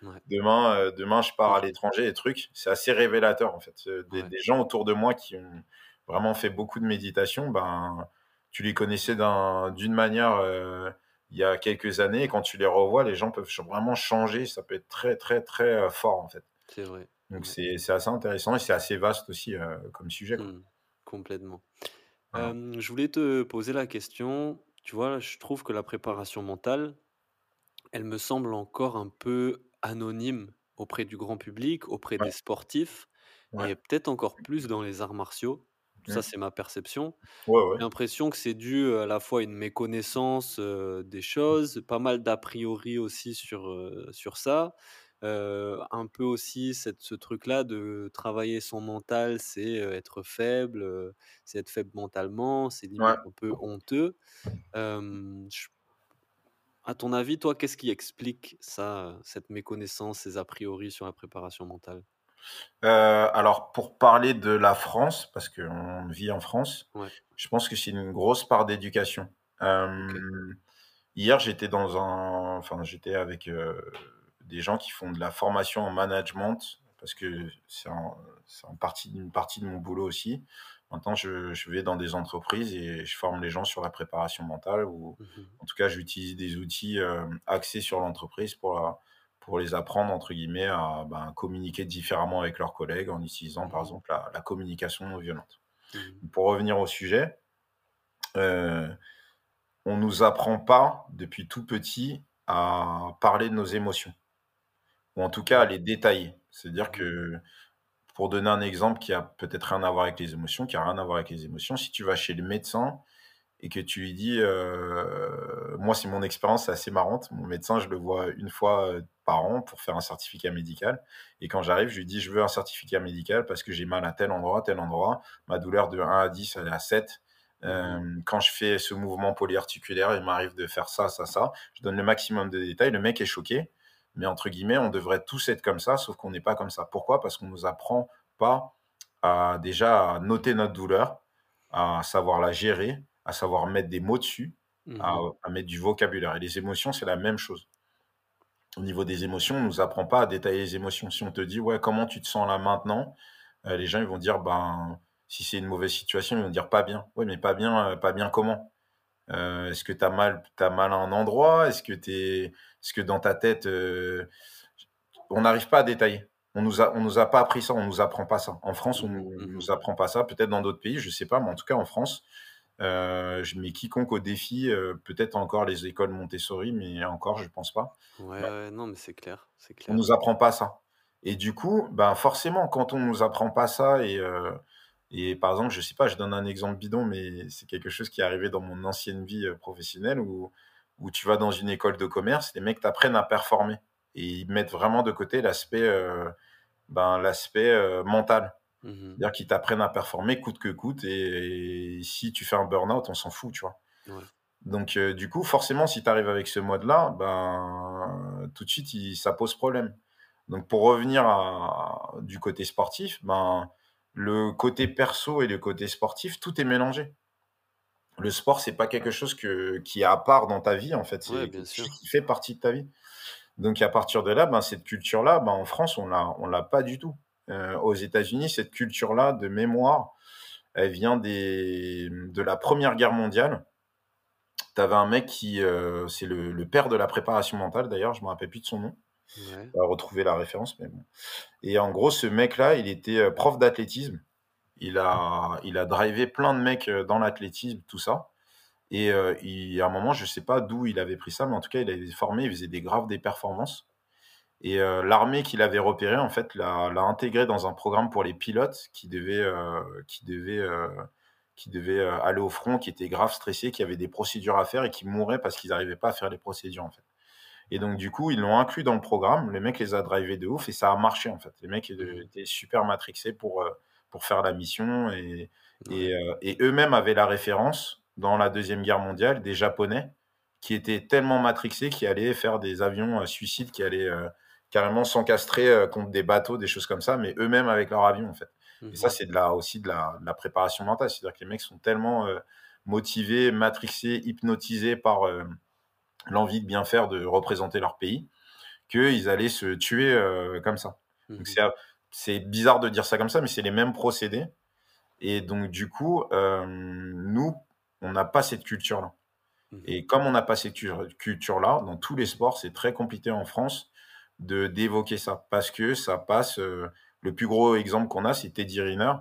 Ouais. Demain, euh, demain, je pars à Mmh. l'étranger et trucs. C'est assez révélateur, en fait. Euh, Des, Ouais. des gens autour de moi qui ont vraiment fait beaucoup de méditation, ben, tu les connaissais d'un- d'une manière euh, il y a quelques années, et quand tu les revois, les gens peuvent vraiment changer. Ça peut être très, très, très euh, fort, en fait. C'est vrai. Donc, Ouais. c'est assez intéressant et c'est assez vaste aussi euh, comme sujet, quoi. Mmh. Complètement. Je voulais te poser la question, tu vois, je trouve que la préparation mentale, elle me semble encore un peu anonyme auprès du grand public, auprès Ouais, des sportifs ouais. et peut-être encore plus dans les arts martiaux. Ça, Mm. c'est ma perception. Ouais, J'ai l'impression que c'est dû à la fois à une méconnaissance, des choses, pas mal d'a priori aussi sur, sur ça. Un peu aussi cette ce truc-là de travailler son mental, c'est, être faible, c'est être faible mentalement, c'est Ouais. un peu honteux. J à ton avis, toi, qu'est-ce qui explique ça, cette méconnaissance, ces a priori sur la préparation mentale? Alors pour parler de la France, parce qu'on vit en France, Ouais, je pense que c'est une grosse part d'éducation. Hier, j'étais dans un enfin, j'étais avec, des gens qui font de la formation en management parce que c'est en partie une partie de mon boulot aussi. Maintenant, je je vais dans des entreprises et je forme les gens sur la préparation mentale ou Mmh mh. en tout cas, j'utilise des outils, hem, axés sur l'entreprise pour, les apprendre entre guillemets à, ben, communiquer différemment avec leurs collègues en utilisant par Mmh exemple la la communication non violente. Mmh Pour revenir au sujet, heu, on nous apprend pas depuis tout petit à parler de nos émotions ou en tout cas à les détailler. C'est-à-dire Mmh que pour donner un exemple qui a peut-être rien à voir avec les émotions, qui a rien à voir avec les émotions, si tu vas chez le médecin et que tu lui dis, heu moi, c'est mon expérience, c'est assez marrante. Mon médecin, je le vois une fois, heu, par an pour faire un certificat médical et quand j'arrive, je lui dis: «Je veux un certificat médical parce que j'ai mal à tel endroit, tel endroit. Ma douleur de 1 à 10, elle est à 7. Mmh Hem, quand je fais ce mouvement polyarticulaire, il m'arrive de faire ça, ça, ça». Je donne le maximum de détails. Le mec est choqué, mais entre guillemets, on devrait tous être comme ça, sauf qu'on n'est pas comme ça. Pourquoi? Parce qu'on nous apprend pas à déjà à noter notre douleur, à savoir la gérer, à savoir mettre des mots dessus, à Mmh à mettre du vocabulaire et les émotions, c'est la même chose. Au niveau des émotions, on nous apprend pas à détailler les émotions. Si on te dit: «Ouais, comment tu te sens là maintenant?» heu, les gens ils vont dire: «Ben, si c'est une mauvaise situation, ils vont dire: "Pas bien"». Ouais, mais pas bien, heu, pas bien comment? Heu, est-ce que tu as mal tu as mal à un endroit? Est-ce que tu est-ce que dans ta tête, heu on n'arrive pas à détailler. On nous a on nous a pas appris ça, on nous apprend pas ça. En France, on nous Mmh nous apprend pas ça, peut-être dans d'autres pays, je sais pas, mais en tout cas en France, je mets quiconque au défi, heu, peut-être encore les écoles Montessori, mais encore, je pense pas. Ouais, Bah, ouais, non, mais c'est clair, c'est on clair. nous apprend pas ça et du coup, ben, forcément, quand on nous apprend pas ça et et par exemple, je sais pas, je donne un exemple bidon, mais c'est quelque chose qui est arrivé dans mon ancienne vie, professionnelle où où tu vas dans une école de commerce, les mecs t'apprennent à performer et ils mettent vraiment de côté l'aspect, heu, ben, l'aspect, heu, mental. Mmh C'est-à-dire qu'ils t'apprennent à performer coûte que coûte et si tu fais un burn-out, on s'en fout, tu vois? Ouais. Donc heu, du coup, forcément, si tu arrives avec ce mode-là, ben, tout de suite, il ça pose problème. Donc pour revenir à du côté sportif, ben, le côté perso et le côté sportif, tout est mélangé. Le sport, c'est pas quelque chose que qui est à part dans ta vie, en fait, Ouais, c'est bien quelque chose sûr. qui fait partie de ta vie. Donc à partir de là, ben, cette culture-là, ben, en France, on l'a on l'a pas du tout. Heu, aux États-Unis, cette culture-là de mémoire, elle vient des de la Première Guerre mondiale. Tu avais un mec qui, heu, c'est le le père de la préparation mentale d'ailleurs, je me rappelle plus de son nom. Ouais. On va retrouver la référence, mais bon. Et en gros, ce mec-là, il était, heu, prof d'athlétisme. Il a il a drivé plein de mecs, heu, dans l'athlétisme, tout ça. Et heu, il à un moment, je sais pas d'où il avait pris ça, mais en tout cas, il avait formé, il faisait des graves des performances. Et heu, l'armée qu'il avait repéré, en fait, l'a l'a intégré dans un programme pour les pilotes qui devaient, qui devaient, qui devaient, aller au front, qui étaient grave stressés, qui avaient des procédures à faire et qui mouraient parce qu'ils n'arrivaient pas à faire les procédures, en fait. Et donc du coup, ils l'ont inclus dans le programme. Le mec les a drivés de ouf et ça a marché, en fait. Les mecs, Mmh étaient super matrixés pour, pour faire la mission et heu et eux-mêmes avaient la référence dans la deuxième guerre mondiale des Japonais qui étaient tellement matrixés qu'ils allaient faire des avions, heu, suicides, qui allaient, heu, carrément s'encastrer, contre des bateaux, des choses comme ça, mais eux-mêmes avec leur avion, en fait. Et ça, Mmh c'est de la aussi de la de la préparation mentale. C'est-à-dire que les mecs sont tellement, motivés, matrixés, hypnotisés par, l'envie de bien faire, de représenter leur pays, qu'ils allaient se tuer euh, comme ça. Donc Mmh c'est c'est bizarre de dire ça comme ça, mais c'est les mêmes procédés. Et donc du coup, euh, nous, on n'a pas cette culture-là. Mmh Et comme on n'a pas cette culture-là, dans tous les sports, c'est très compliqué en France de d'évoquer ça parce que ça passe. euh, le plus gros exemple qu'on a, c'est Teddy Riner.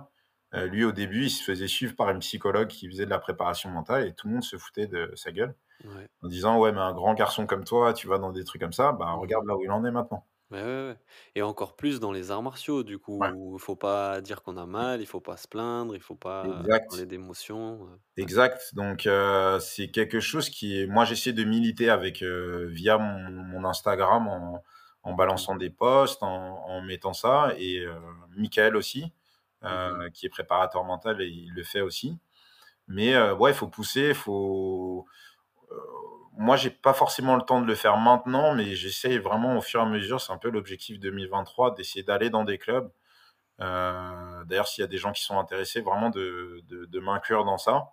Euh, lui, au début, il se faisait suivre par une psychologue qui faisait de la préparation mentale et tout le monde se foutait de sa gueule Ouais. en disant Ouais, mais un grand garçon comme toi, tu vas dans des trucs comme ça, bah regarde là où il en est maintenant. Ouais, ouais, ouais et encore plus dans les arts martiaux du Ouais, coup, il faut pas dire qu'on a mal, il faut pas se plaindre, il faut pas parler exact. d'émotions, ouais. Exact. Donc, euh, c'est quelque chose qui est. Moi, j'essaie de militer avec euh, via mon, mon Instagram en, en balançant Mmh des posts, en, en mettant ça. Et euh, Michael aussi, Mmh euh, qui est préparateur mental, et il le fait aussi. Mais euh, ouais, il faut pousser, il faut. euh, moi, j'ai pas forcément le temps de le faire maintenant, mais j'essaie vraiment au fur et à mesure. C'est un peu l'objectif 2023 d'essayer d'aller dans des clubs. Euh, D'ailleurs, s'il y a des gens qui sont intéressés, vraiment de, de, de m'inclure dans ça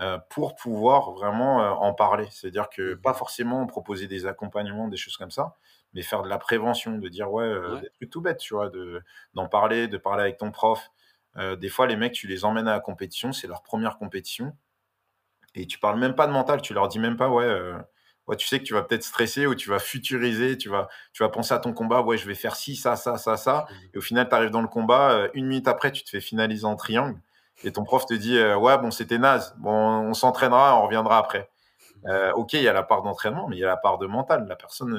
euh, pour pouvoir vraiment euh, en parler. C'est-à-dire que pas Mmh forcément proposer des accompagnements, des choses comme ça, mais faire de la prévention, de dire ouais, Ouais. des trucs tout bêtes, tu vois, de, d'en parler, de parler avec ton prof. Des fois, les mecs, tu les emmènes à la compétition, c'est leur première compétition, et tu parles même pas de mental, tu leur dis même pas ouais, euh, ouais, tu sais que tu vas peut-être stresser ou tu vas futuriser, tu vas, tu vas penser à ton combat, ouais, je vais faire ci, ça, ça, ça, ça, Mmh et au final, tu arrives dans le combat, euh, une minute après, tu te fais finaliser en triangle. Et ton prof te dit euh, ouais bon c'était naze. Bon on s'entraînera on reviendra après. Euh, ok il y a la part d'entraînement mais il y a la part de mental. La personne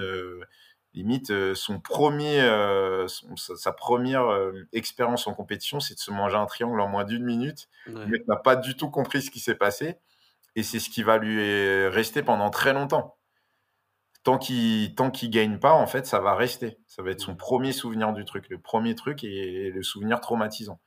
limite euh, son premier euh, son- sa, sa première euh, expérience en compétition c'est de se manger un triangle en moins d'une minute. Le Ouais. mec n'a pas du tout compris ce qui s'est passé et c'est ce qui va lui rester pendant très longtemps. Tant qu'il tant qu'il gagne pas en fait ça va rester. Ça va être son Mmh premier souvenir du truc le premier truc et le souvenir traumatisant.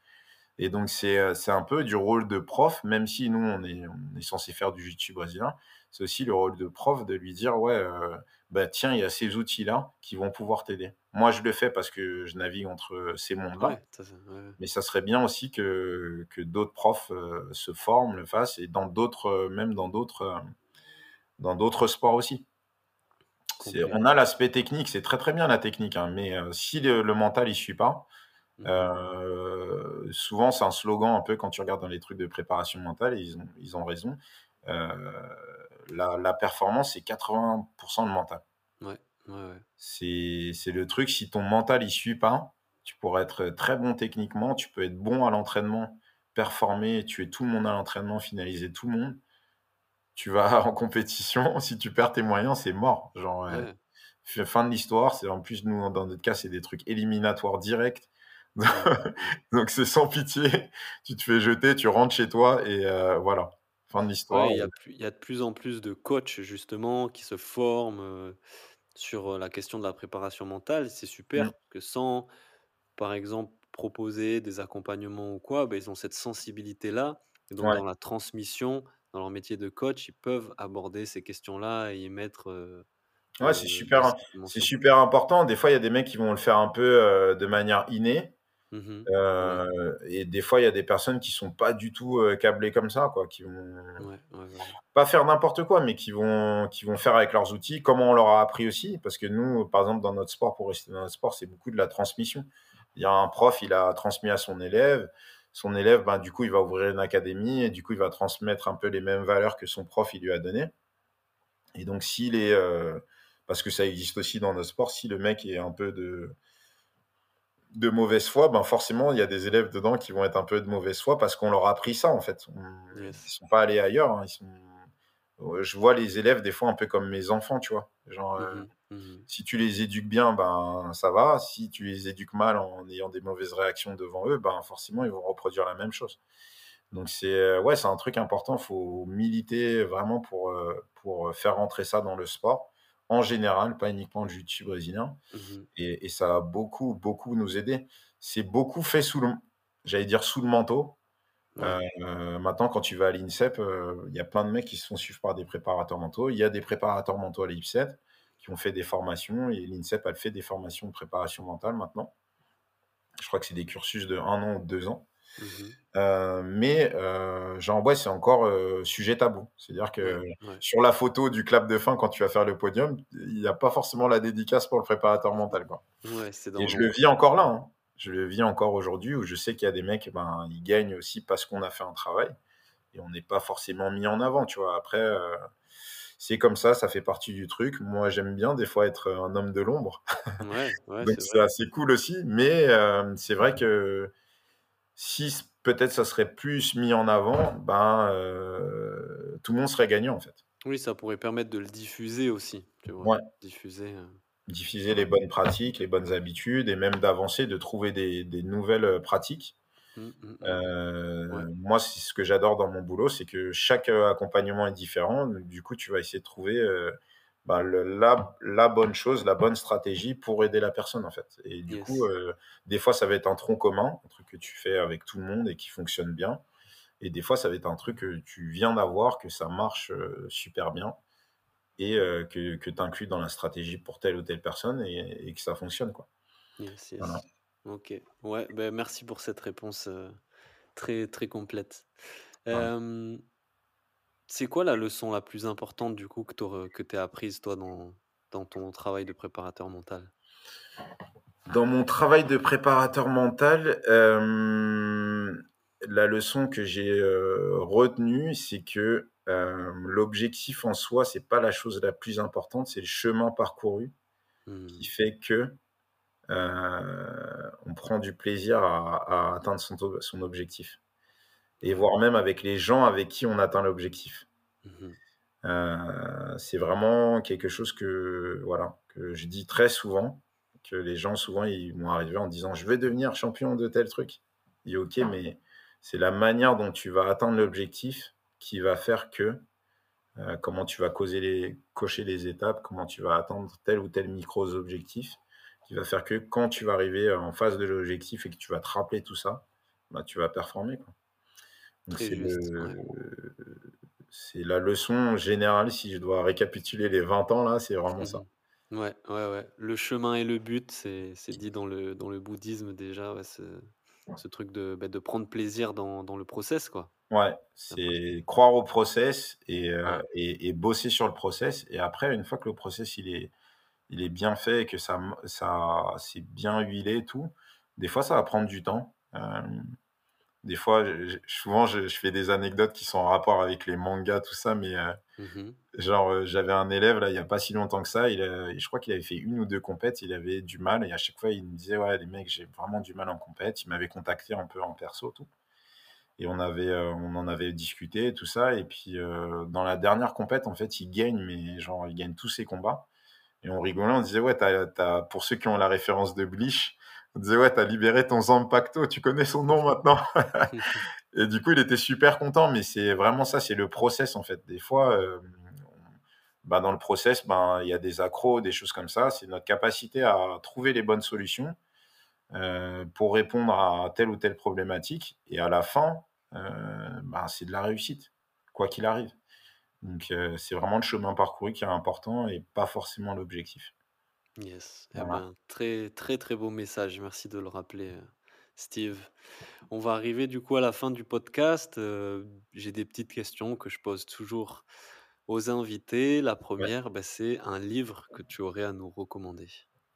Et donc, c'est euh, c'est un peu du rôle de prof, même si nous, on est, on est censé faire du jiu-jitsu brésilien, c'est aussi le rôle de prof de lui dire, ouais, euh, bah, tiens, il y a ces outils-là qui vont pouvoir t'aider. Moi, je le fais parce que je navigue entre ces mondes-là, Ouais, ouais, mais ça serait bien aussi que, que d'autres profs euh, se forment, le fassent, et dans d'autres, euh, même dans d'autres, euh, dans d'autres sports aussi. On a l'aspect technique, c'est très très bien la technique, hein, mais euh, si le, le mental il suit pas, Mmh euh, souvent, c'est un slogan un peu quand tu regardes dans les trucs de préparation mentale, et ils ont, ils ont raison. Euh, la, la performance, c'est 80% de mental. Ouais, ouais, ouais. C'est le truc, si ton mental, il suit pas, tu pourrais être très bon techniquement, tu peux être bon à l'entraînement, performer, tuer tout le monde à l'entraînement, finaliser tout le monde. Tu vas en compétition, si tu perds tes moyens, c'est mort. Genre, euh, Ouais. fin de l'histoire. C'est en plus, nous, dans notre cas, c'est des trucs éliminatoires directs. Donc c'est sans pitié, tu te fais jeter, tu rentres chez toi et heu, voilà, fin de l'histoire. Ouais, il y a plus il y a de plus en plus de coachs justement qui se forment, heu, sur, heu, la question de la préparation mentale. C'est Mmh, super que sans, par exemple, proposer des accompagnements ou quoi, bah, ils ont cette sensibilité-là et donc ouais, dans la transmission, dans leur métier de coach, ils peuvent aborder ces questions-là et y mettre, heu, ouais, c'est super c'est super important. Des fois, il y a des mecs qui vont le faire un peu, de manière innée, Mmh heu et des fois, il y a des personnes qui sont pas du tout, câblées comme ça, quoi, qui vont ouais, ouais, ouais, ouais. pas faire n'importe quoi, mais qui vont qui vont faire avec leurs outils, comme on leur a appris aussi. Parce que nous, par exemple, dans notre sport, pour rester dans notre sport, c'est beaucoup de la transmission. Il y a un prof, il a transmis à son élève. Son élève, ben, du coup, il va ouvrir une académie et du coup, il va transmettre un peu les mêmes valeurs que son prof, il lui a donné. Et donc, s'il est, euh, parce que ça existe aussi dans nos sports, si le mec est un peu de, de mauvaise foi, ben forcément, il y a des élèves dedans qui vont être un peu de mauvaise foi parce qu'on leur a appris ça, en fait. On- ils Yes. sont pas allés ailleurs. hein, ils sont... Ouais, Je vois les élèves des fois un peu comme mes enfants, tu vois. Genre, euh, Mmh mh. Mmh si tu les éduques bien, ben ça va. Si tu les éduques mal en ayant des mauvaises réactions devant eux, ben forcément, ils vont reproduire la même chose. Donc c'est euh, ouais, c'est un truc important. Il faut militer vraiment pour, euh, pour faire rentrer ça dans le sport en général, pas uniquement le jiu-jitsu brésilien. Mmh Et, et ça a beaucoup, beaucoup nous aider. C'est beaucoup fait sous le, j'allais dire sous le manteau. Ouais. Euh, maintenant, quand tu vas à l'INSEP, euh, il y a plein de mecs qui se font suivre par des préparateurs mentaux. Il y a des préparateurs mentaux à l'IPSET qui ont fait des formations et l'INSEP a fait des formations de préparation mentale maintenant. Je crois que c'est des cursus de un an ou de deux ans. Mmh Heu, mais heu, genre, ouais, c'est encore, heu, sujet tabou. C'est-à-dire que ouais. sur la photo du clap de fin quand tu vas faire le podium, il y a pas forcément la dédicace pour le préparateur mental, quoi Ouais, c'est et je le vis encore là, hein. Je le vis encore aujourd'hui où je sais qu'il y a des mecs, ben, ils gagnent aussi parce qu'on a fait un travail et on n'est pas forcément mis en avant, tu vois? Après, heu, c'est comme ça, ça fait partie du truc. Moi, j'aime bien des fois être un homme de l'ombre, donc c'est assez cool aussi, mais c'est vrai que si peut-être ça serait plus mis en avant, ben, heu, tout le monde serait gagnant, en fait. Oui, ça pourrait permettre de le diffuser aussi, tu vois? Ouais, Diffuser, diffuser les bonnes pratiques, les bonnes habitudes et même d'avancer, de trouver des des nouvelles, heu, pratiques. Mmh, mmh mh. Ouais, Heu, moi, c'est ce que j'adore dans mon boulot, c'est que chaque, accompagnement est différent. Donc du coup, tu vas essayer de trouver, bah, le la la bonne chose, la bonne stratégie pour aider la personne, en fait et du coup, heu, des fois, ça va être un tronc commun, un truc que tu fais avec tout le monde et qui fonctionne bien et des fois, ça va être un truc que tu viens d'avoir, que ça marche, heu, super bien et heu, que que tu inclus dans la stratégie pour telle ou telle personne et et que ça fonctionne, quoi. Yes, Voilà. OK. Ouais, Ben merci pour cette réponse, très, très complète. voilà. C'est quoi la leçon la plus importante du coup que tu que tu apprise toi dans dans ton travail de préparateur mental? Dans mon travail de préparateur mental, hem, la leçon que j'ai, heu, retenue, c'est que, hem, l'objectif en soi, c'est pas la chose la plus importante, c'est le chemin parcouru qui Mmh. fait que, heu, on prend du plaisir à à atteindre son ob son objectif et voire même avec les gens avec qui on atteint l'objectif. Mmh Heu, c'est vraiment quelque chose que, voilà, que je dis très souvent, que les gens souvent ils vont arriver en disant: «Je veux devenir champion de tel truc». Dis: «OK, mais c'est la manière dont tu vas atteindre l'objectif qui va faire que, heu, comment tu vas causer les cocher les étapes, comment tu vas atteindre tel ou tel micros objectif, qui va faire que quand tu vas arriver en face de l'objectif et que tu vas te rappeler tout ça, bah, tu vas performer, quoi». Très c'est juste, ouais. le c'est la leçon générale, si je dois récapituler les 20 ans là, c'est vraiment ça. Mmh Ouais, ouais, ouais. Le chemin et le but, c'est c'est dit dans le dans le bouddhisme déjà, ouais, ce ce truc de, bah, de prendre plaisir dans dans le process, quoi. Ouais, C'est croire au process et Ouais. heu et et bosser sur le process et après une fois que le process il est il est bien fait et que ça ça c'est bien huilé et tout, des fois ça va prendre du temps. Des fois, je souvent je je fais des anecdotes qui sont en rapport avec les mangas tout ça, mais heu, Mmh genre, heu, j'avais un élève là, il y a pas si longtemps que ça, il, heu, je crois qu'il avait fait une ou 2 compètes, il avait du mal et à chaque fois il me disait: «Ouais les mecs, j'ai vraiment du mal en compète». Il m'avait contacté un peu en perso tout. Et on avait, on en avait discuté tout ça et puis, dans la dernière compète, en fait, il gagne, mais genre, il gagne tous ses combats et on rigolait, on disait: «Ouais, t'as t'as pour ceux qui ont la référence de Bleach, on disait: «Ouais, t'as libéré ton Zanpakuto, tu connais son nom maintenant?» et du coup, il était super content, mais c'est vraiment ça, c'est le process, en fait. Des fois, hem, bah, dans le process, ben, il y a des accros, des choses comme ça. C'est notre capacité à trouver les bonnes solutions heu, pour répondre à telle ou telle problématique et à la fin, heu, ben, c'est de la réussite, quoi qu'il arrive. Donc c'est vraiment le chemin parcouru qui est important et pas forcément l'objectif. Yes. Eh Voilà. ben, très, très, très beau message. Merci de le rappeler, heu, Steve. On va arriver du coup à la fin du podcast. Heu, j'ai des petites questions que je pose toujours aux invités. La Ouais. première, bah, c'est un livre que tu aurais à nous recommander?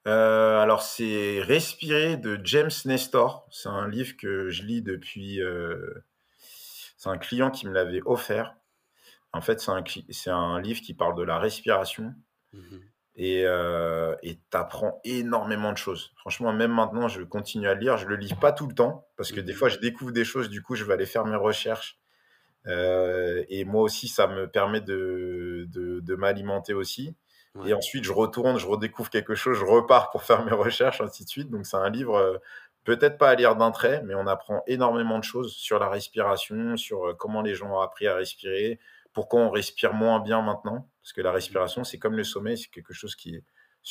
Heu, alors c'est «Respirer» de James Nestor. C'est un livre que je lis depuis, c'est un client qui me l'avait offert. En fait, c'est un cli c'est un livre qui parle de la respiration Mmh Et et tu apprends énormément de choses. Franchement, même maintenant, je continue à lire. Je le lis pas tout le temps parce que des Mmh fois, je découvre des choses, du coup, je vais aller faire mes recherches. Heu et moi aussi, ça me permet de de de m'alimenter aussi et ensuite, je retourne, je redécouvre quelque chose, je repars pour faire mes recherches, ainsi de suite. Donc c'est un livre, heu, peut-être pas à lire d'un trait, mais on apprend énormément de choses sur la respiration, sur, heu, comment les gens ont appris à respirer, pourquoi on respire moins bien maintenant. Parce que la respiration, c'est comme le sommeil, c'est quelque chose qui est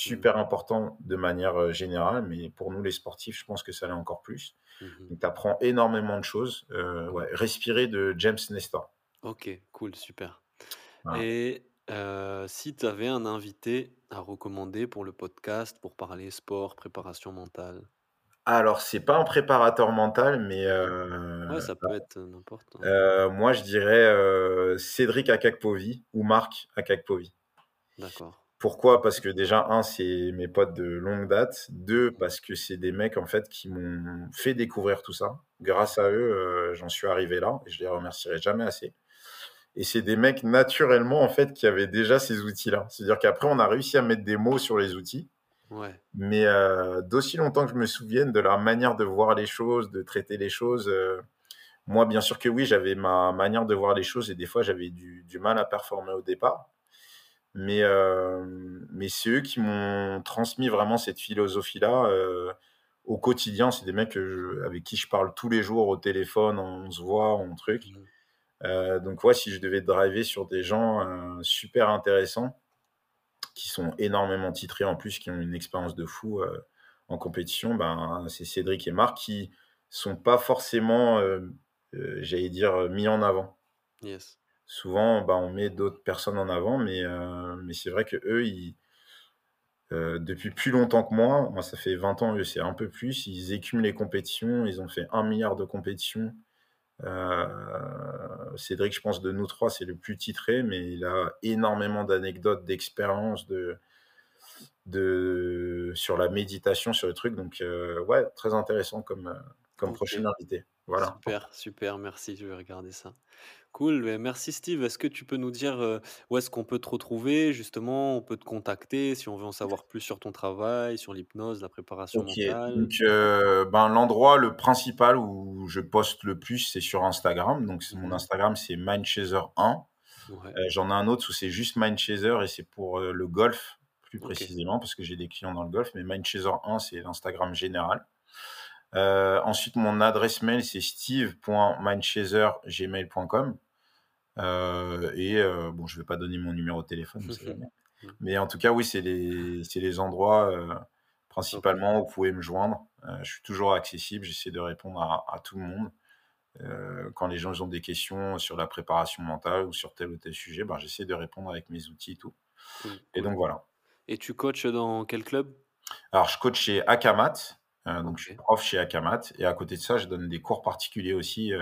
Mmh. super important de manière, heu, générale, mais pour nous les sportifs, je pense que ça l'est encore plus. Mmh Donc tu apprends énormément de choses. Ouais, «Respirer» de James Nestor. OK, cool, super Voilà. et heu, si tu avais un invité à recommander pour le podcast, pour parler sport, préparation mentale? Alors, c'est pas un préparateur mental, mais Ouais, ça peut être, heu, n'importe, hein. heu, moi je dirais, heu, Cédric Akakpovi ou Marc Akakpovi. D'accord. Pourquoi? Parce que déjà 1 c'est mes potes de longue date, 2 Mmh. parce que c'est des mecs en fait qui m'ont fait découvrir tout ça. Grâce à eux, j'en suis arrivé là et je les remercierai jamais assez et c'est des mecs naturellement en fait qui avaient déjà ces outils-là. C'est-à-dire qu'après on a réussi à mettre des mots sur les outils, Ouais. mais heu, d'aussi longtemps que je me souvienne de leur manière de voir les choses, de traiter les choses, heu, moi bien sûr que oui, j'avais ma manière de voir les choses et des fois j'avais du du mal à performer au départ. Mais hem, mais c'est eux qui m'ont transmis vraiment cette philosophie-là, au quotidien. C'est des mecs, je avec qui je parle tous les jours au téléphone, on se voit, on truc. Mmh donc ouais, si je devais driver sur des gens, super intéressants, qui sont énormément titrés en plus, qui ont une expérience de fou, heu, en compétition, ben, c'est Cédric et Marc qui sont pas forcément, hem, heu, j'allais dire, mis en avant. Yes. Souvent, bah, on met d'autres personnes en avant, mais mais c'est vrai qu'eux, ils heu, depuis plus longtemps que moi, moi ça fait 20 ans, eux c'est un peu plus, ils écument les compétitions, ils ont fait 1 000 000 de compétitions. Heu, Cédric, je pense de nous 3, c'est le plus titré, mais il a énormément d'anecdotes, d'expériences, de de sur la méditation, sur le truc, donc heu, ouais, très intéressant comme, heu, comme prochain invité. Voilà. Super, super, merci, je vais regarder ça. Cool, merci Steve. Est-ce que tu peux nous dire, heu, où est-ce qu'on peut te retrouver? Justement? On peut te contacter si on veut en savoir plus sur ton travail, sur l'hypnose, la préparation mentale? donc heu, ben, l'endroit le principal où je poste le plus, c'est sur Instagram, donc c'est Mmh mon mh. Instagram, c'est mindchaser1. Ouais. Heu, j'en ai un autre où c'est juste mindchaser et c'est pour, le golf, plus précisément, parce que j'ai des clients dans le golf, mais mindchaser1, c'est l'Instagram général. Heu, ensuite mon adresse mail, c'est steve.mindchaser@gmail.com. Heu et heu, bon, je vais pas donner mon numéro de téléphone. Mmh. Mais en tout cas, oui, c'est les c'est les endroits, principalement où vous pouvez me joindre. Je suis toujours accessible, j'essaie de répondre à à tout le monde. Quand les gens, ont des questions sur la préparation mentale ou sur tel ou tel sujet, ben, j'essaie de répondre avec mes outils et tout Cool, et donc voilà. et tu coaches dans quel club? Alors je coach chez Akamat, heu, donc je suis prof chez Akamat et à côté de ça, je donne des cours particuliers aussi,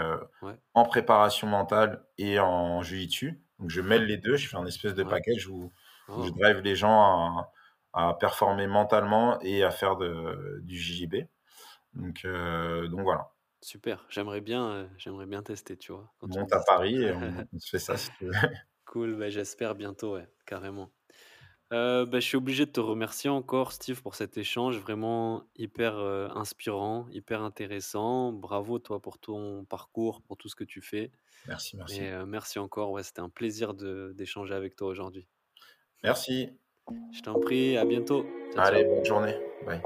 Ouais. en préparation mentale et en jiu-jitsu. Donc je mêle les 2, je fais un espèce de Ouais. package où où je Oh! drive les gens à à performer mentalement et à faire de du JJB. Donc heu, donc voilà. Super, j'aimerais bien, j'aimerais bien tester, tu vois? Me Monte à. Paris et on on se fait ça si tu veux. Cool, bah, j'espère bientôt, ouais, carrément. Heu, bah, je suis obligé de te remercier encore Steve pour cet échange vraiment hyper, heu, inspirant, hyper intéressant. Bravo toi pour ton parcours, pour tout ce que tu fais Merci, et merci. heu, merci encore, ouais, c'était un plaisir de d'échanger avec toi aujourd'hui. Merci. Je t'en prie, à bientôt. Ciao, Allez, ciao. bonne journée. Bye.